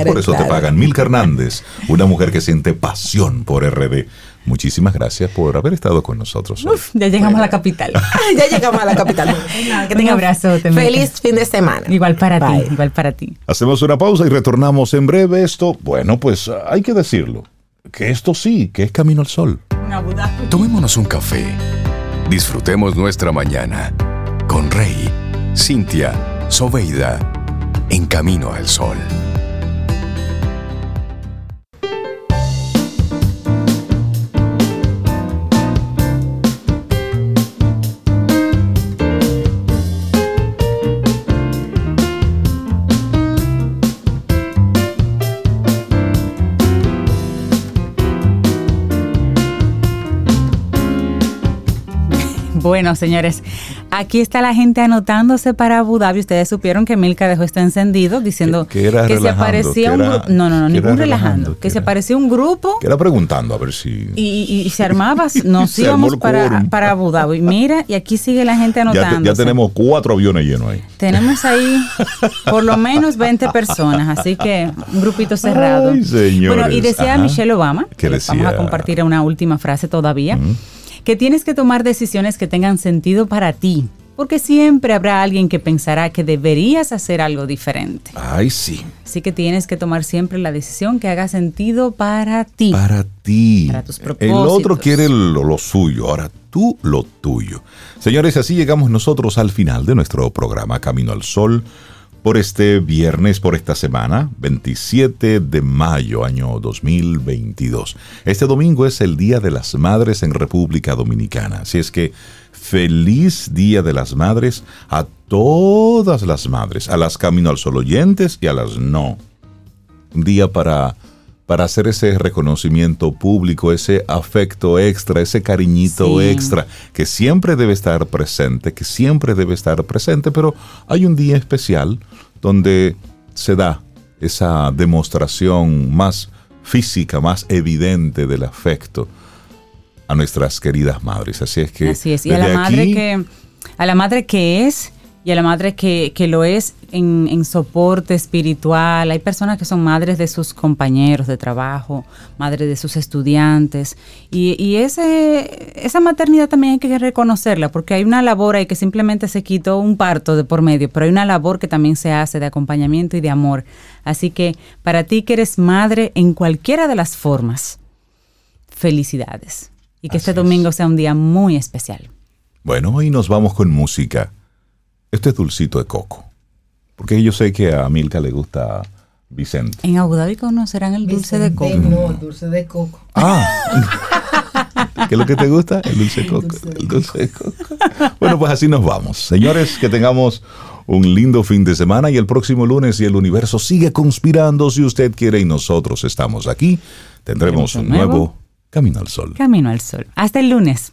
por eso te pagan. Milka Hernández, una mujer que pasión por RD. Muchísimas gracias por haber estado con nosotros. ya llegamos a la capital. ya llegamos a la capital. que tenga un abrazo. Feliz fin de semana. Igual para ti, igual para ti. Hacemos una pausa y retornamos en breve. Esto, bueno, pues hay que decirlo. Que esto sí, que es camino al sol. Tomémonos un café. Disfrutemos nuestra mañana con Rey, Cintia, Soveida, en camino al sol. Bueno, señores, aquí está la gente anotándose para Abu Dhabi. Ustedes supieron que Milka dejó esto encendido diciendo que, se parecía un grupo. No, no, no, ningún relajando. Que, se parecía un grupo. Que era preguntando a ver si. Y, se armaba, nos íbamos para, para Abu Dhabi. Mira, y aquí sigue la gente anotando. Ya, tenemos cuatro aviones llenos ahí. Tenemos ahí por lo menos 20 personas, así que un grupito cerrado. Ay, bueno, y decía Michelle Obama, que vamos a compartir una última frase todavía que tienes que tomar decisiones que tengan sentido para ti, porque siempre habrá alguien que pensará que deberías hacer algo diferente. Ay, sí. Así que tienes que tomar siempre la decisión que haga sentido para ti. Para ti. Para tus propósitos. El otro quiere lo, lo suyo, ahora tú lo tuyo. Señores, así llegamos nosotros al final de nuestro programa Camino al Sol por este viernes, por esta semana, 27 de mayo, año 2022. Este domingo es el Día de las Madres en República Dominicana, así es que Feliz Día de las Madres a todas las madres, a las Camino al Sol oyentes y a las no. Un día para, para hacer ese reconocimiento público, ese afecto extra, ese cariñito extra, que siempre debe estar presente, que siempre debe estar presente, pero hay un día especial donde se da esa demostración más física, más evidente del afecto a nuestras queridas madres. Así es que. Así es. Y a la madre que. A la madre que es y a la madre que, lo es en, soporte espiritual. Hay personas que son madres de sus compañeros de trabajo, madres de sus estudiantes. Y, y ese, esa maternidad también hay que reconocerla, porque hay una labor ahí que simplemente se quitó un parto de por medio, pero hay una labor que también se hace de acompañamiento y de amor. Así que para ti que eres madre en cualquiera de las formas, felicidades. Y que este domingo sea un día muy especial. Bueno, hoy nos vamos con música. Este es dulcito de coco. Porque yo sé que a Milka le gusta Vicente. En Abu Dhabi conocerán el dulce de coco. No, el dulce de coco. Ah. ¿Qué es lo que te gusta? El dulce de coco. El dulce de coco. Bueno, pues así nos vamos. Señores, que tengamos un lindo fin de semana y el próximo lunes, y el universo sigue conspirando, si usted quiere y nosotros estamos aquí, tendremos un nuevo Camino al Sol. Camino al Sol. Hasta el lunes